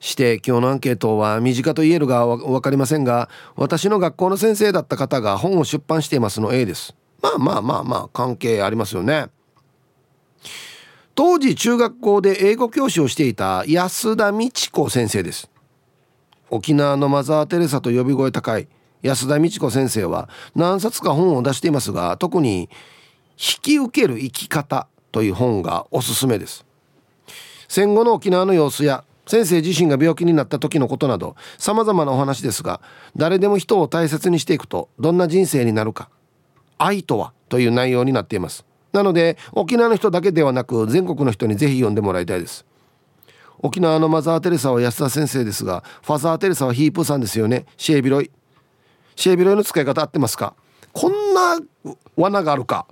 S1: して今日のアンケートは身近と言えるが分かりませんが私の学校の先生だった方が本を出版していますの A です。まあまあまあまあ関係ありますよね。当時中学校で英語教師をしていた安田美智子先生です。沖縄のマザー・テレサと呼び声高い安田美智子先生は何冊か本を出していますが特に「引き受ける生き方」という本がおすすめです。戦後の沖縄の様子や先生自身が病気になった時のことなど様々なお話ですが誰でも人を大切にしていくとどんな人生になるか愛とはという内容になっています。なので沖縄の人だけではなく全国の人にぜひ読んでもらいたいです。沖縄のマザー・テレサは安田先生ですがファザー・テレサはヒープーさんですよね。シェービロイ。シェービロイの使い方合ってますか？こんな罠があるか？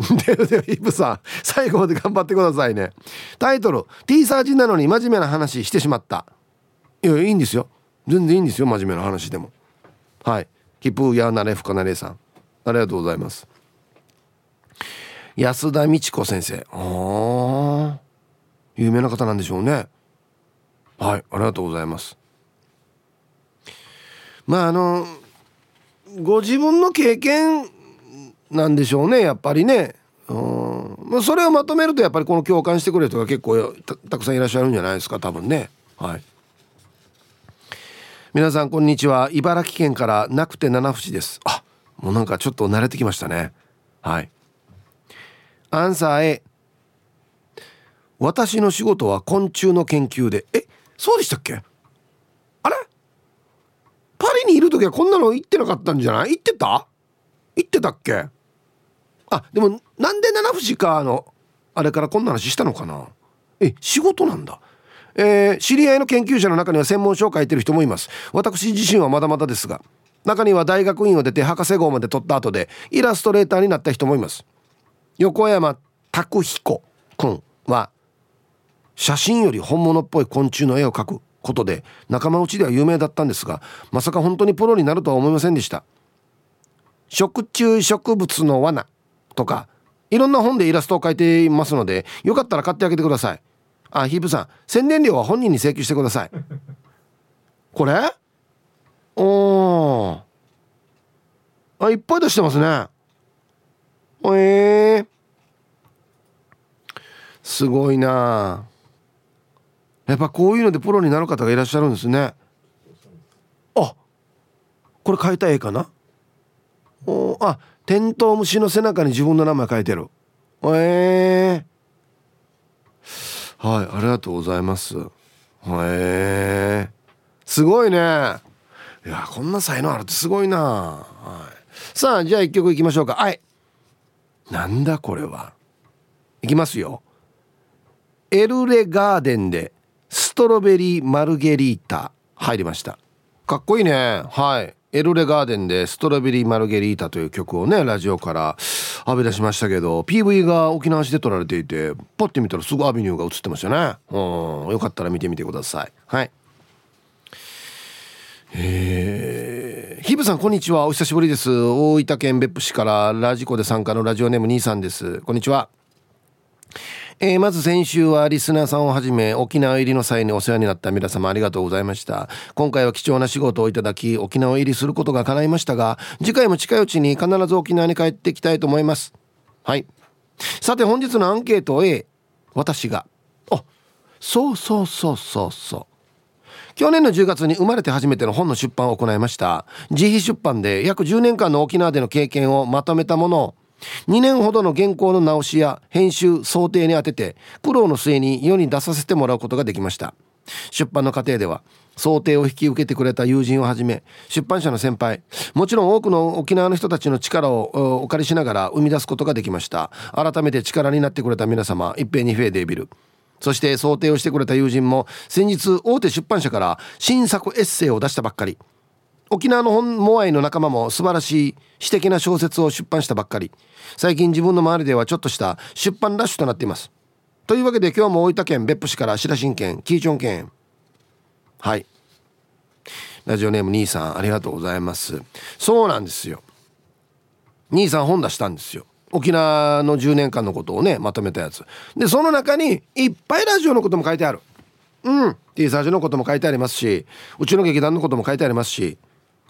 S1: ででヒープさん最後まで頑張ってくださいね。タイトル「T サージなのに真面目な話してしまった」いやいいんですよ。全然いいんですよ真面目な話でも。はい。ヒプーヤーナレフカナレさん。ありがとうございます。安田美智子先生。ああ有名な方なんでしょうね。はいありがとうございます。まああのご自分の経験なんでしょうねやっぱりね。うん。それをまとめるとやっぱりこの共感してくれる人が結構たくさんいらっしゃるんじゃないですか多分ね。はい。皆さんこんにちは。茨城県からなくて七節です。あもうなんかちょっと慣れてきましたね。はい。アンサー A 私の仕事は昆虫の研究で。えそうでしたっけ？あれ？パリにいる時はこんなの言ってなかったんじゃない？言ってた？言ってたっけ？あでもなんで七節かのあれからこんな話したのかな？え仕事なんだ。えー、知り合いの研究者の中には専門書を書いてる人もいます。私自身はまだまだですが中には大学院を出て博士号まで取った後でイラストレーターになった人もいます。横山拓彦君は写真より本物っぽい昆虫の絵を描くことで仲間内では有名だったんですがまさか本当にプロになるとは思いませんでした。食虫植物の罠とかいろんな本でイラストを描いていますのでよかったら買ってあげてください。あヒープさん宣伝料は本人に請求してください。これ？おー。あいっぱい出してますね。えー、すごいな。やっぱこういうのでプロになる方がいらっしゃるんですね。あこれ変えた絵かな？おあテントウムシの背中に自分の名前書いてる。えー、はいありがとうございます。へえすごいね。いやこんな才能あるってすごいな、はい、さあじゃあ一曲いきましょうか。はい。なんだこれは。いきますよ。エルレガーデンでストロベリーマルゲリータ入りました。かっこいいね。はい。エルレガーデンでストロベリーマルゲリータという曲をねラジオから浴び出しましたけど PV が沖縄市で撮られていてパッて見たらすぐアビニューが映ってましたね。うん。よかったら見てみてください。はい。えー、ヒブさんこんにちは。お久しぶりです。大分県別府市からラジコで参加のラジオネーム兄さんです。こんにちは。えー、まず先週はリスナーさんをはじめ沖縄入りの際にお世話になった皆様ありがとうございました。今回は貴重な仕事をいただき沖縄入りすることが叶いましたが次回も近いうちに必ず沖縄に帰ってきたいと思います。はい。さて本日のアンケートを A 私が。あそうそうそうそうそう。去年の10月に生まれて初めての本の出版を行いました。自費出版で約10年間の沖縄での経験をまとめたものを2年ほどの原稿の直しや編集想定に当てて苦労の末に世に出させてもらうことができました。出版の過程では想定を引き受けてくれた友人をはじめ出版社の先輩もちろん多くの沖縄の人たちの力をお借りしながら生み出すことができました。改めて力になってくれた皆様一平二平デービル。そして想定をしてくれた友人も先日大手出版社から新作エッセイを出したばっかり。沖縄の本モアイの仲間も素晴らしい詩的な小説を出版したばっかり。最近自分の周りではちょっとした出版ラッシュとなっています。というわけで今日も大分県別府市から白新県キーチョン県はい。ラジオネーム兄さんありがとうございます。そうなんですよ。兄さん本出したんですよ。沖縄の10年間のことをねまとめたやつ。でその中にいっぱいラジオのことも書いてある。うん。T サージのことも書いてありますしうちの劇団のことも書いてありますし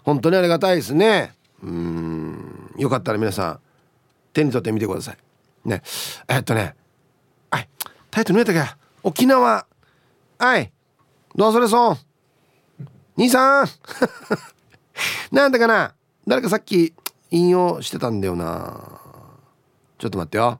S1: 本当にありがたいですね。うん。よかったら皆さん手に取ってみてください。ね。えっとね。はい。タイトル見えたか沖縄。はい。どうそれそん兄さん。なんだかな。誰かさっき引用してたんだよな。ちょっと待ってよ。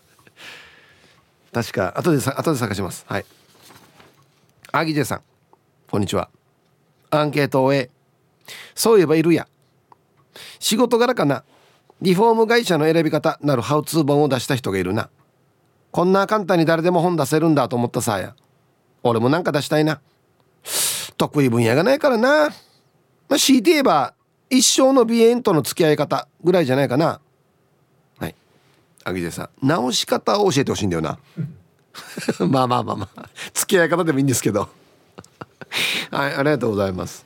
S1: 確か後で後で探します。はい。アギジェさん。こんにちは。アンケートを終えそういえばいるや。仕事柄かな。リフォーム会社の選び方なるハウツー本を出した人がいるな。こんな簡単に誰でも本出せるんだと思ったさや。俺もなんか出したいな。得意分野がないからな。まあ強いて言えば一生の鼻炎との付き合い方ぐらいじゃないかな。アギジェさん直し方を教えてほしいんだよな。まあまあまあまあ付き合い方でもいいんですけど。はいありがとうございます。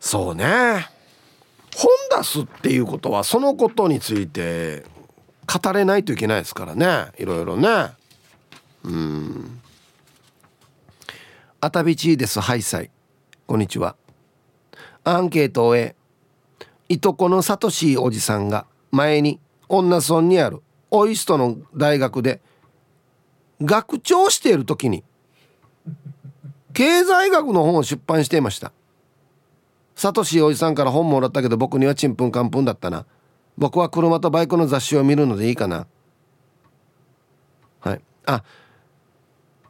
S1: そうね。本出すっていうことはそのことについて語れないといけないですからね。いろいろね。うん。あたびちです。ハイサイ。こんにちは。アンケートを終えいとこのサトシおじさんが前に女村にあるオイストの大学で学長している時に経済学の本を出版していました。サトシおじさんから本もらったけど僕にはちんぷんかんぷんだったな。僕は車とバイクの雑誌を見るのでいいかな。はい。あ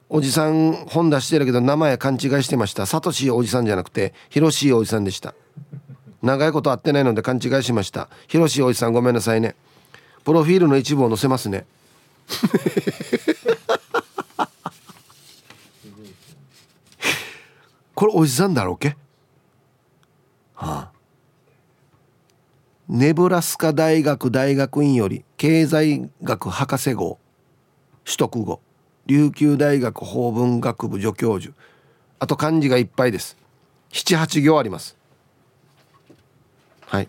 S1: おじさん本出してるけど名前勘違いしてました。サトシおじさんじゃなくてヒロシおじさんでした。長いこと会ってないので勘違いしました。ヒロシおじさんごめんなさいね。プロフィールの一部を載せますね。これおじさんだろうけ？はあ。ネブラスカ大学大学院より経済学博士号取得後琉球大学法文学部助教授あと漢字がいっぱいです。78行あります。はい。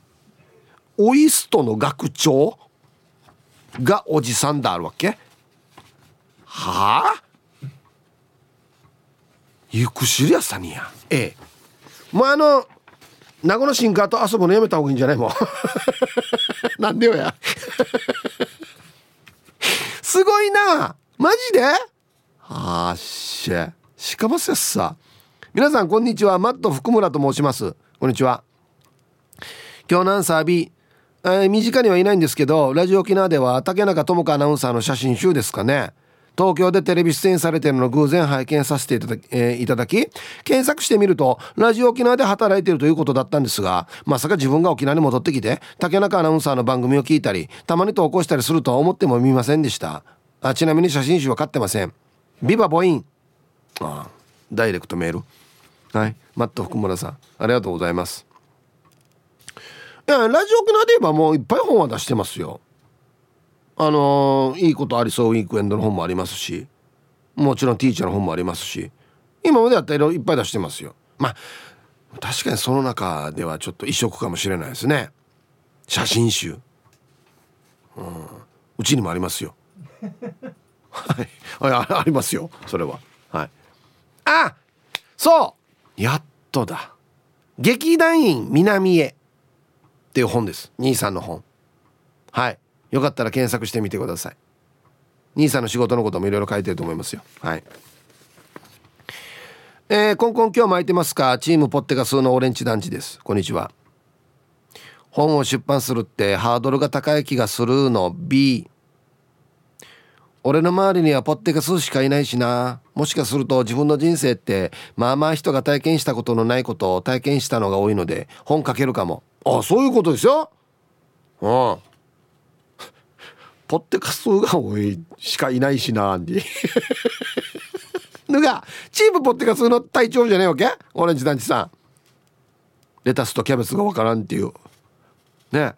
S1: オイストの学長？がおじさんだあるわけ？はあ？ゆくしりやさにや。ええ。もうあの名護のシンカーと遊ぶのやめた方がいいんじゃない？もう。なんでよや。すごいな。マジで？はっしゃ。しかもせっさ。皆さんこんにちは。マット福村と申します。こんにちは。今日のアンサー B え、身近にはいないんですけどラジオ沖縄では竹中智香アナウンサーの写真集ですかね。東京でテレビ出演されてるのを偶然拝見させていただき,、えー、いただき検索してみるとラジオ沖縄で働いてるということだったんですがまさか自分が沖縄に戻ってきて竹中アナウンサーの番組を聞いたりたまに投稿したりするとは思ってもみませんでした。あちなみに写真集は買ってません。ビバボイン。あダイレクトメール。はい。マット福村さんありがとうございます。やラジオ沖縄で言えばもういっぱい本は出してますよ。あのー、いいことありそうウィークエンドの本もありますし。もちろんティーチャーの本もありますし。今までやったらいっぱい出してますよ。まあ確かにその中ではちょっと異色かもしれないですね。写真集。うん。うちにもありますよ。はい。あありますよ。それは。はい。あそう。やっとだ。劇団員南へ。っていう本です。兄さんの本。はい。よかったら検索してみてください。兄さんの仕事のこともいろいろ書いてると思いますよ。はい。えー、コンコン今日も空いてますか？チームポッテガスのオレンジ団地です。こんにちは。本を出版するってハードルが高い気がするの。B 俺の周りにはポッテガスしかいないしな。もしかすると自分の人生ってまあまあ人が体験したことのないことを体験したのが多いので本書けるかも。あそういうことですよ。うん。ポッテカスが多いしかいないしなって ぬがチームポッテカスの隊長じゃねえわけ？オレンジ団地さん。レタスとキャベツがわからんっていう。ね。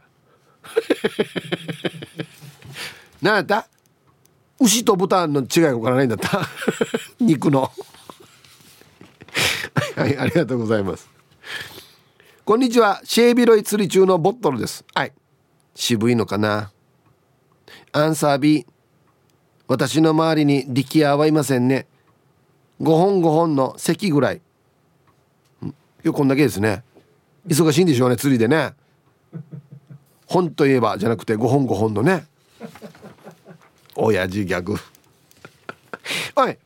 S1: 何やった？牛と豚の違いがわからないんだった。肉の。はいありがとうございますこんにちは。シェービロイ釣り中のボットルです。はい。渋いのかな？アンサー B 私の周りに力也はいませんね。5本5本の席ぐらい。よこんだけですね。忙しいんでしょうね釣りでね。本といえばじゃなくて5本5本のね。親父ギャグ。はい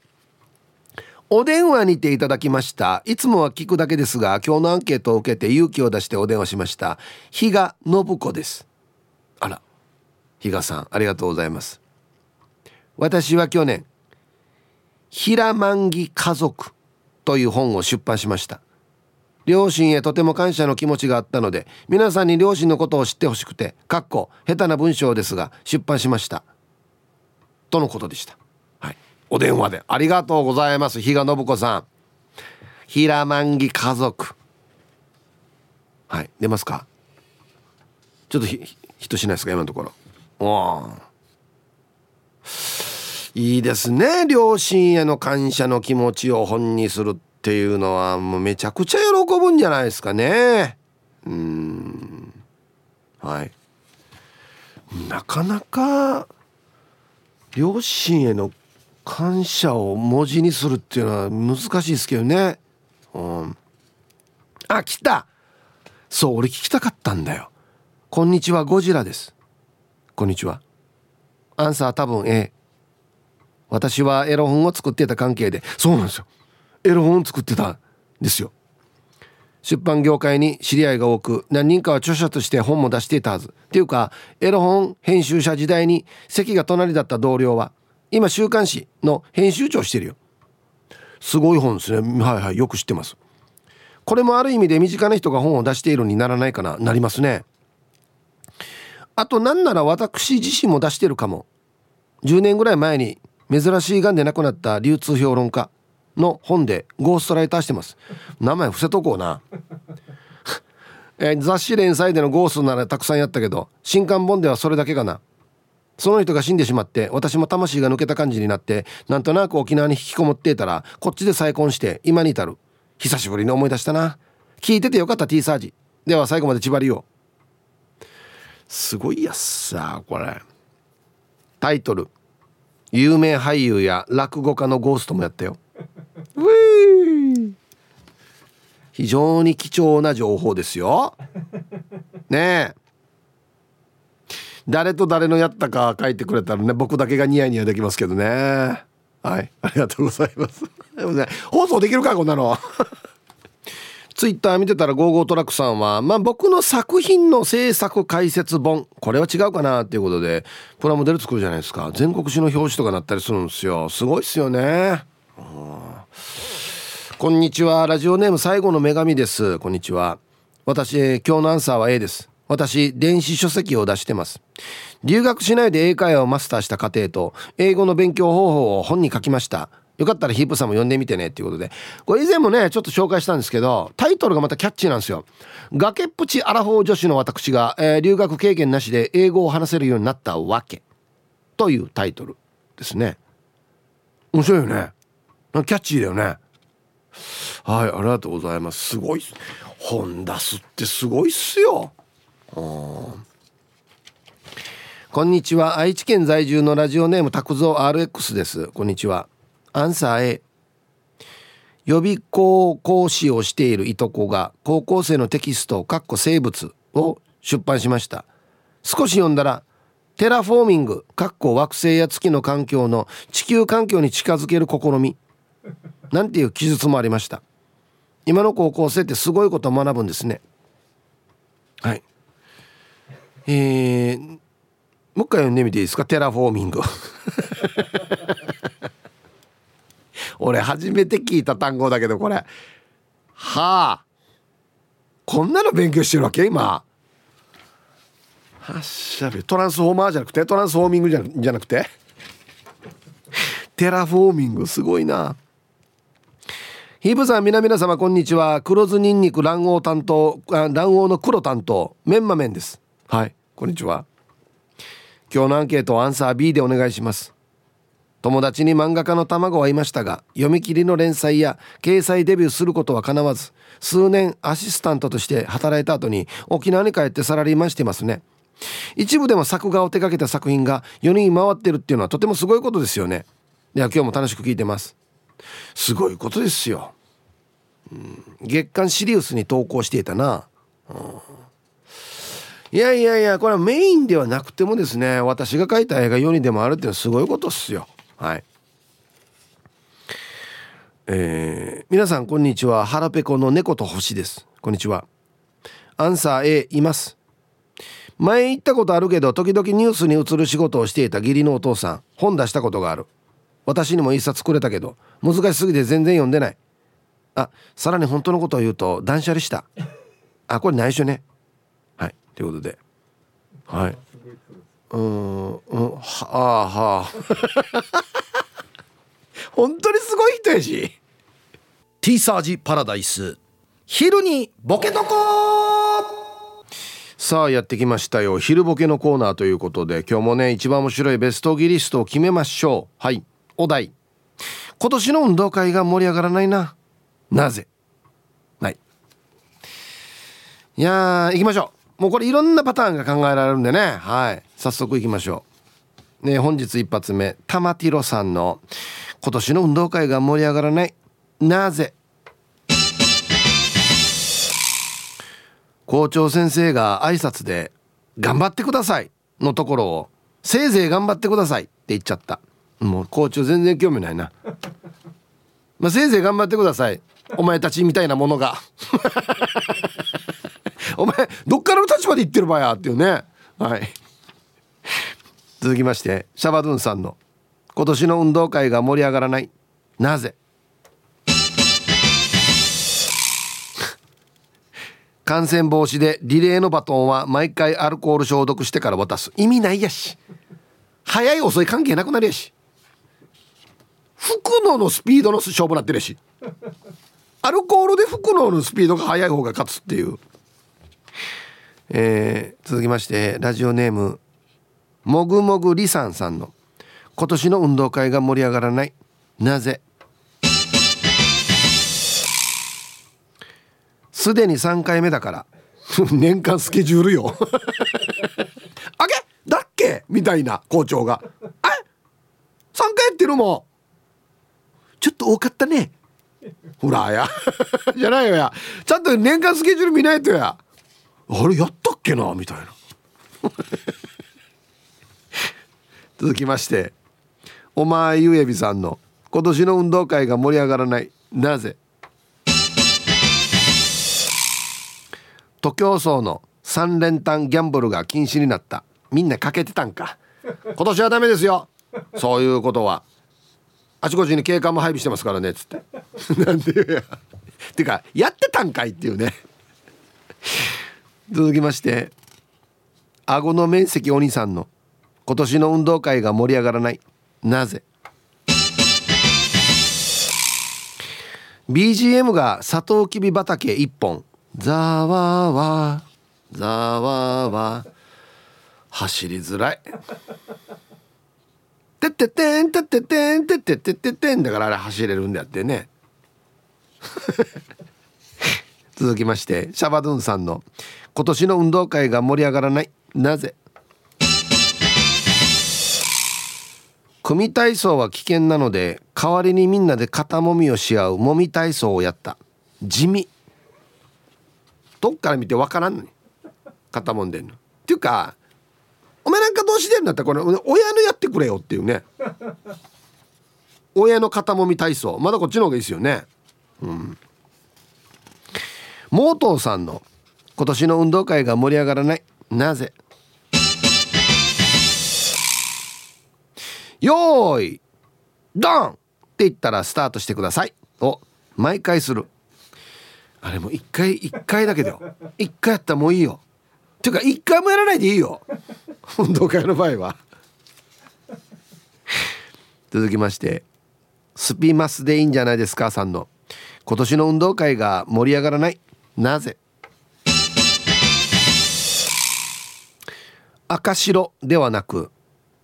S1: お電話にていただきました。いつもは聞くだけですが今日のアンケートを受けて勇気を出してお電話しました。比嘉信子です。あら比嘉さんありがとうございます。私は去年「平万木家族」という本を出版しました。両親へとても感謝の気持ちがあったので皆さんに両親のことを知ってほしくてかっこ下手な文章ですが出版しました。とのことでした。お電話で。ありがとうございます。比嘉信子さん。平万木家族。はい出ますか？ちょっとひひとしないですか？今のところ。おいいですね。両親への感謝の気持ちを本にするっていうのはもうめちゃくちゃ喜ぶんじゃないですかね。うん。はい。なかなか両親への感謝を文字にするっていうのは難しいですけどね。うん。あ来た。そう俺聞きたかったんだよ。こんにちはゴジラです。こんにちは。アンサー多分 A 私はエロ本を作ってた関係で。そうなんですよ。エロ本を作ってたんですよ。出版業界に知り合いが多く何人かは著者として本も出していたはず。っていうかエロ本編集者時代に席が隣だった同僚は今週刊誌の編集長してるよ。すごい本ですね。はいはいよく知ってます。これもある意味で身近な人が本を出しているにならないかな。なりますね。あと何なら私自身も出してるかも。10年ぐらい前に珍しいがんで亡くなった流通評論家の本でゴーストライターしてます。名前伏せとこうな。え、雑誌連載でのゴーストならたくさんやったけど新刊本ではそれだけかな。その人が死んでしまって私も魂が抜けた感じになってなんとなく沖縄に引きこもっていたらこっちで再婚して今に至る。久しぶりに思い出したな。聞いててよかった T サージ。では最後まで縛りよすごいやっさこれ。タイトル。有名俳優や落語家のゴーストもやったよ。非常に貴重な情報ですよ。ねえ誰と誰のやったか書いてくれたらね僕だけがニヤニヤできますけどね。はい。ありがとうございます。でもね放送できるかこんなの。ツイッター見てたらゴーゴートラックさんは、まあ、僕の作品の制作解説本。これは違うかなっていうことでプラモデル作るじゃないですか。全国紙の表紙とかなったりするんですよ。すごいっすよね。こんにちは。ラジオネーム最後の女神です。こんにちは。私今日のアンサーは A です。私電子書籍を出してます。留学しないで英会話をマスターした過程と英語の勉強方法を本に書きました。よかったらヒープさんも読んでみてねっていうことで。これ以前もねちょっと紹介したんですけどタイトルがまたキャッチーなんですよ。崖っぷちアラフォー女子の私が、えー、留学経験なしで英語を話せるようになったわけ。というタイトルですね。面白いよね。キャッチーだよね。はいありがとうございます。すごい本出すってすごいっすよ。こんにちは。愛知県在住のラジオネーム拓蔵 RX です。こんにちは。アンサー A 予備校講師をしているいとこが高校生のテキスト「かっこ生物」を出版しました。少し読んだらテラフォーミングかっこ惑星や月の環境の地球環境に近づける試み。なんていう記述もありました。今の高校生ってすごいことを学ぶんですね。はい。えー、もう一回読んでみていいですか？テラフォーミング。俺初めて聞いた単語だけどこれ。はあ。こんなの勉強してるわけ？今。はっさべ。トランスフォーマーじゃなくて？トランスフォーミングじゃじゃなくて？テラフォーミングすごいな。ヒープさん皆々様こんにちは。黒酢ニンニク卵黄担当卵黄の黒担当。メンマメンです。はい。こんにちは。今日のアンケートアンサー B でお願いします。友達に漫画家の卵はいましたが読み切りの連載や掲載デビューすることはかなわず数年アシスタントとして働いた後に沖縄に帰ってサラリーマンしてますね。一部でも作画を手掛けた作品が4人回ってるっていうのはとてもすごいことですよね。では今日も楽しく聞いてます。すごいことですよ、うん、月刊シリウスに投稿していたな、うん、いやいやいやこれはメインではなくてもですね私が描いた絵が世にでもあるっていうのはすごいことっすよ。はい。えー、皆さんこんにちは。腹ペコの猫と星です。こんにちは。アンサー A います。前言ったことあるけど時々ニュースに映る仕事をしていた義理のお父さん。本出したことがある。私にも一冊くれたけど難しすぎて全然読んでない。あさらに本当のことを言うと断捨離した。あこれ内緒ね。ということで。はい。うん。うんはあはあ。本当にすごい人やし。T サージパラダイス。昼にボケとこさあやってきましたよ。昼ボケのコーナーということで今日もね一番面白いベストギリストを決めましょう。はい。お題。今年の運動会が盛り上がらないな。なぜ。はい。いやー行きましょうもうこれいろんなパターンが考えられるんでね。はい。早速行きましょう。ね本日一発目。玉ティロさんの今年の運動会が盛り上がらない。なぜ？校長先生が挨拶で「頑張ってください」のところを「せいぜい頑張ってください」って言っちゃった。もう校長全然興味ないな。まあせいぜい頑張ってください。お前たちみたいなものが。お前どっからの立場で言ってる場合やっていうね。はい。続きましてシャバドゥンさんの「今年の運動会が盛り上がらない。なぜ? 」感染防止でリレーのバトンは毎回アルコール消毒してから渡す。意味ないやし。早い遅い関係なくなるやし。吹くののスピードの勝負なってるし。アルコールで吹くののスピードが速い方が勝つっていう。えー、続きましてラジオネームもぐもぐりさんさんの今年の運動会が盛り上がらないなぜ？すでに3回目だから 年間スケジュールよ。あげだっけ？みたいな校長が「え3回やってるもん。ちょっと多かったね」ほらや。じゃないよや。ちゃんと年間スケジュール見ないとや。あれやったっけなみたいな。続きましてお前ゆえびさんの今年の運動会が盛り上がらない。なぜ？徒競走の3連単ギャンブルが禁止になった。みんなかけてたんか。今年はダメですよ。そういうことは。あちこちに警官も配備してますからねっつって。なんでや。てかやってたんかいっていうね。続きまして顎の面積お兄さんの今年の運動会が盛り上がらない。なぜ？BGM がサトウキビ畑1本。ざわわ。ざわわ。走りづらい。てっててんてっててんてっててっててん。だからあれ走れるんだってね。続きましてシャバドゥンさんの今年の運動会が盛り上がらない。なぜ？組体操は危険なので代わりにみんなで肩もみをし合うもみ体操をやった。地味。どっから見てわからんのに。肩もんでんの。っていうかお前なんかどうしてんだったらこれ親のやってくれよっていうね。親の肩もみ体操。まだこっちの方がいいですよね。うん。モートーさんの今年の運動会が盛り上がらない。なぜ？よーいドンって言ったらスタートしてください。を毎回する。あれも一回一回だけだよ。一回やったらもういいよ。っていうか一回もやらないでいいよ。運動会の場合は。続きましてスピマスでいいんじゃないですかさんの。今年の運動会が盛り上がらない。なぜ？赤白ではなく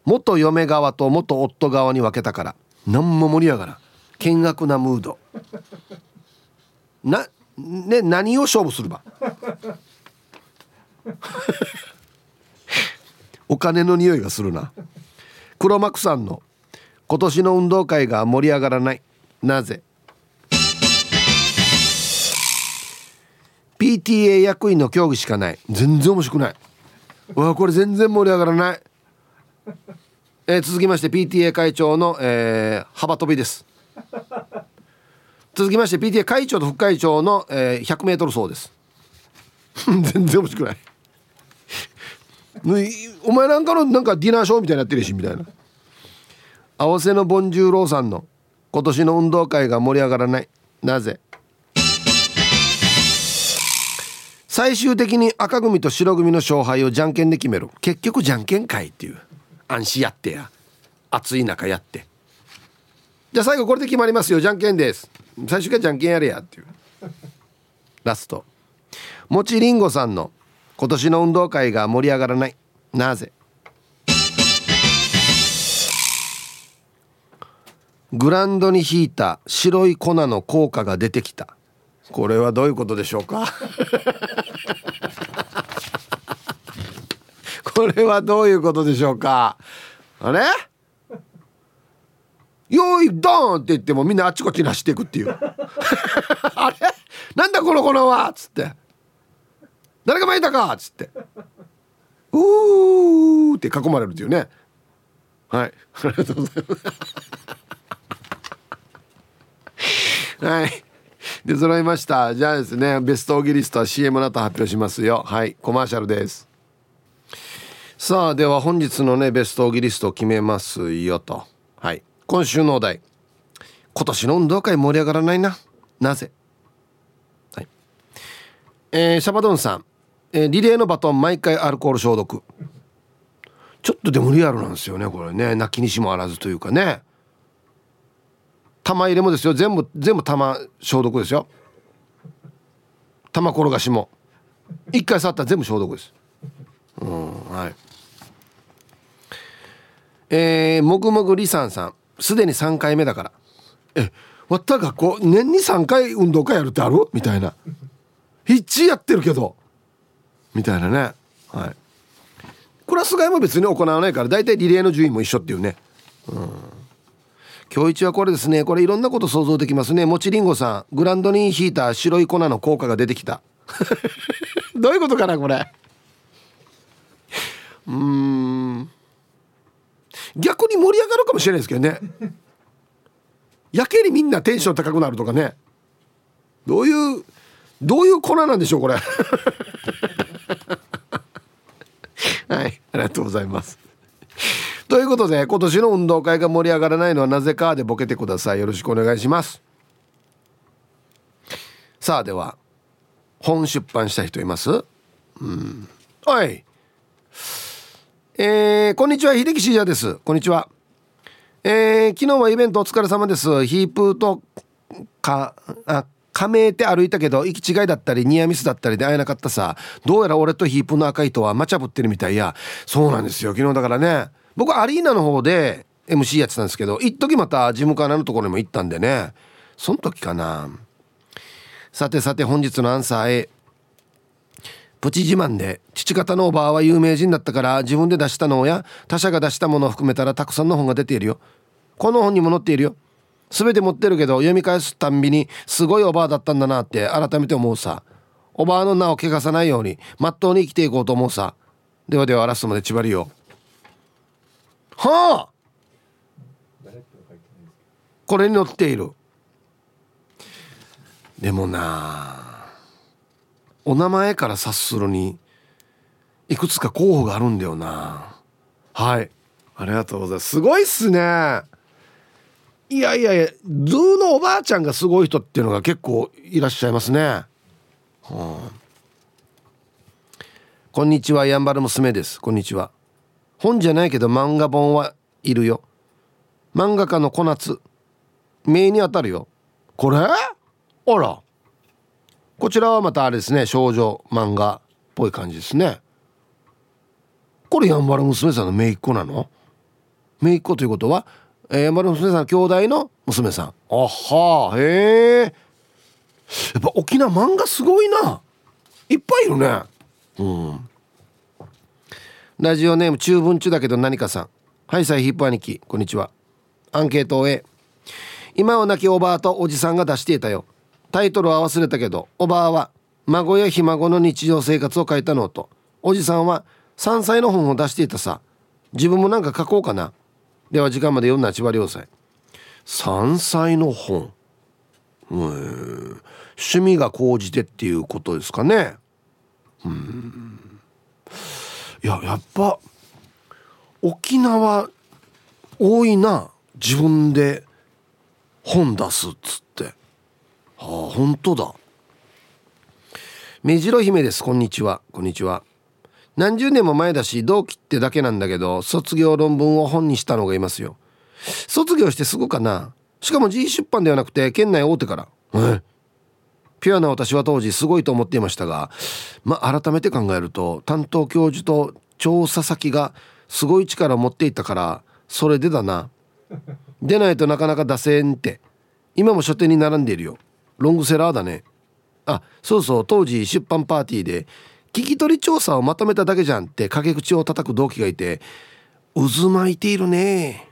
S1: 元嫁側と元夫側に分けたから何も盛り上がらん。険悪なムード。なね何を勝負するば。お金の匂いがするな。黒幕さんの今年の運動会が盛り上がらない。なぜ？PTA 役員の競技しかない。全然面白くない。うわこれ全然盛り上がらない、えー、続きまして PTA 会長の、えー、幅跳びです。続きまして PTA 会長と副会長の、えー、100m 走です。全然面白くないお前なんかのなんかディナーショーみたいになってるしみたいな。合わせのボンジューローさんの今年の運動会が盛り上がらない。なぜ？最終的に赤組と白組の勝敗をじゃんけんで決める。結局じゃんけんかいっていう。安心やってや。暑い中やって。じゃあ最後これで決まりますよ。じゃんけんです。最初からじゃんけんやれやっていう。ラスト。もちりんごさんの今年の運動会が盛り上がらない。なぜ？グランドに引いた白い粉の効果が出てきた。これはどういうことでしょうか？これはどういうことでしょうか？あれ？よいドーンって言ってもみんなあっちこっちに走っていくっていう。あれ？なんだこの粉はっつって。誰が巻いたかっつって。うーって囲まれるっていうね。はい。ありがとうございますはい。で揃いました。じゃあですねベストオギリストは CM の後発表しますよ。はい。コマーシャルです。さあでは本日のねベストオギリストを決めますよと。はい。今週のお題。今年の運動会盛り上がらないな。なぜ？はい。えー、シャバドンさん、えー、リレーのバトン毎回アルコール消毒。ちょっとでもリアルなんですよねこれね。泣きにしもあらずというかね。玉入れもですよ。全部全部玉消毒ですよ。玉転がしも。一回触ったら全部消毒です。うんはい。えー、もぐもぐりさんさん。すでに3回目だから。えわった学校年に3回運動会やるってある？みたいな。一やってるけど。みたいなね。はい。クラス替えも別に行わないから大体リレーの順位も一緒っていうね。うん。今日一はこれですね。これいろんなこと想像できますね。もちりんごさん。グランドに引いた白い粉の効果が出てきた。どういうことかなこれ。うん。逆に盛り上がるかもしれないですけどね。やけにみんなテンション高くなるとかね。どういうどういう粉なんでしょうこれ。はいありがとうございます。ということで今年の運動会が盛り上がらないのはなぜかでボケてください。よろしくお願いします。さあでは本出版した人います？うん。はい。えー、こんにちは秀樹シージャです。こんにちは。えー、昨日はイベントお疲れ様です。ヒープーとかあ加盟って歩いたけど行き違いだったりニアミスだったりで会えなかったさ。どうやら俺とヒープの赤い糸はまちゃぶってるみたい。やそうなんですよ。昨日だからね。僕アリーナの方で MC やってたんですけど一時また事務官のところにも行ったんでね。その時かな。さてさて本日のアンサー A プチ自慢で父方のおばあは有名人だったから自分で出したのや他者が出したものを含めたらたくさんの本が出ているよ。この本にも載っているよ。全て持ってるけど読み返すたんびにすごいおばあだったんだなって改めて思うさ。おばあの名を汚さないようにまっとうに生きていこうと思うさ。ではではラストまで縛りよ。はあ!これに載っている。でもなお名前から察するにいくつか候補があるんだよな。はい。ありがとうございます。すごいっすね。いやいやいやズーのおばあちゃんがすごい人っていうのが結構いらっしゃいますね、はあ、こんにちはやんばる娘です。こんにちは。本じゃないけど漫画本はいるよ。漫画家の小夏。名に当たるよ。これ？あら。こちらはまたあれですね少女漫画っぽい感じですね。これやんばる娘さんの姪っ子なの？姪っ子ということは、えー、やんばる娘さん兄弟の娘さん。あはへえやっぱ沖縄漫画すごいな。いっぱいいるね。うん。ラジオネーム中文中だけど何かさん。はいさいヒップ兄貴。こんにちは。アンケートを終え。今は亡きおばあとおじさんが出していたよタイトルは忘れたけどおばあは孫やひ孫の日常生活を書いたノート。おじさんは3歳の本を出していたさ。自分もなんか書こうかな。では時間まで読んだ千葉良斎3歳の本。うん趣味が高じてっていうことですかね。うん。いややっぱ沖縄多いな。自分で本出すっつって。あ本当だ。目白姫です。こんにちは。こんにちは。何十年も前だし同期ってだけなんだけど卒業論文を本にしたのがいますよ。卒業してすぐかな。しかも G 出版ではなくて県内大手から。え？ピュアな私は当時すごいと思っていましたがまあ改めて考えると担当教授と調査先がすごい力を持っていたからそれでだな。出ないとなかなか出せんって。今も書店に並んでいるよ。ロングセラーだね。あそうそう当時出版パーティーで聞き取り調査をまとめただけじゃんって陰口を叩く同期がいて渦巻いているね。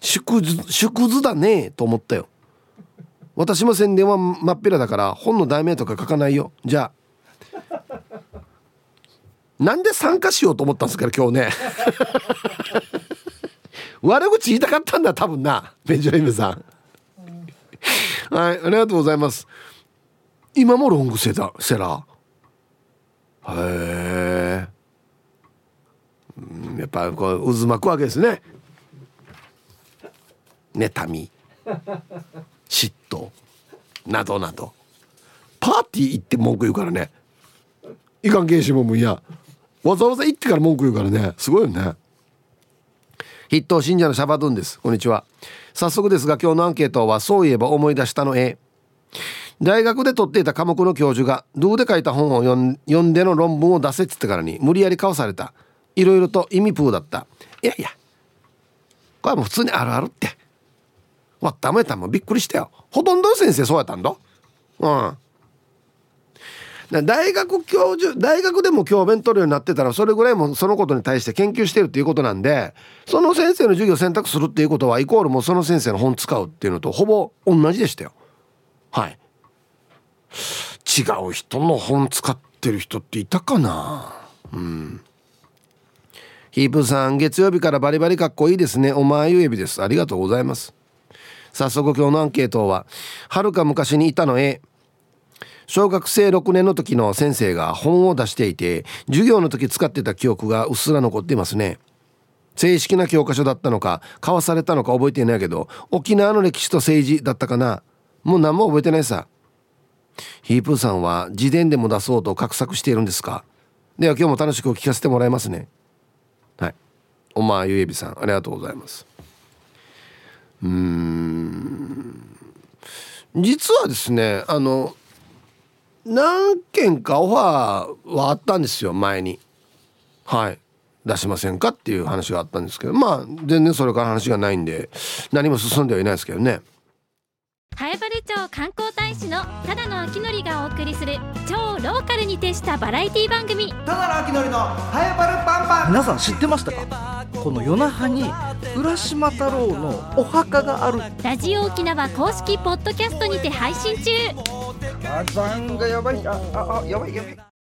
S1: 縮図縮図だねと思ったよ。私も宣伝は真っ平だから本の題名とか書かないよ。じゃあ。なんで参加しようと思ったんですから今日ね。悪口言いたかったんだ多分なベンジャミンさん。はい。ありがとうございます。今もロングセラセラー。へえやっぱこう渦巻くわけですね。妬み。嫉妬。などなど。パーティー行って文句言うからね。いかんけんしもんやわざわざ行ってから文句言うからね。すごいよね。筆頭信者のシャバドゥンです。こんにちは。早速ですが今日のアンケートはそういえば思い出したの A 大学で取っていた科目の教授がどうで書いた本を読んでの論文を出せっつってからに無理やり交わされた。いろいろと意味プーだった。いやいやこれはもう普通にあるあるって。わったもやったもびっくりしたよ。ほとんどの先生そうやったんだうん。大学教授大学でも教鞭取るようになってたらそれぐらいもそのことに対して研究してるっていうことなんでその先生の授業を選択するっていうことはイコールもうその先生の本使うっていうのとほぼ同じでしたよ。はい。違う人の本使ってる人っていたかな？うん。ヒープさん月曜日からバリバリかっこいいですね。お前ゆえびです。ありがとうございます。早速今日のアンケートははるか昔にいたの A 小学生6年の時の先生が本を出していて授業の時使ってた記憶がうっすら残っていますね。正式な教科書だったのか交わされたのか覚えていないけど沖縄の歴史と政治だったかな。もう何も覚えてないさ。ヒープーさんは自伝でも出そうと画策しているんですか？では今日も楽しく聞かせてもらいますね。はい。おまゆえびさんありがとうございます。うーん。実はですねあの何件かオファーはあったんですよ前に。はい。出しませんかっていう話があったんですけどまあ全然それから話がないんで何も進んではいないですけどね。
S3: 南風原町観光大使のただの秋典がお送りする超ローカルに徹したバラエティ番組。
S4: ただの秋のりのハエバルパンパン。
S5: 皆さん知ってましたか？この与那覇に浦島太郎のお墓がある。
S3: ラジオ沖縄公式ポッドキャストにて配信中。
S5: 火山がやばい。あああやばいやばい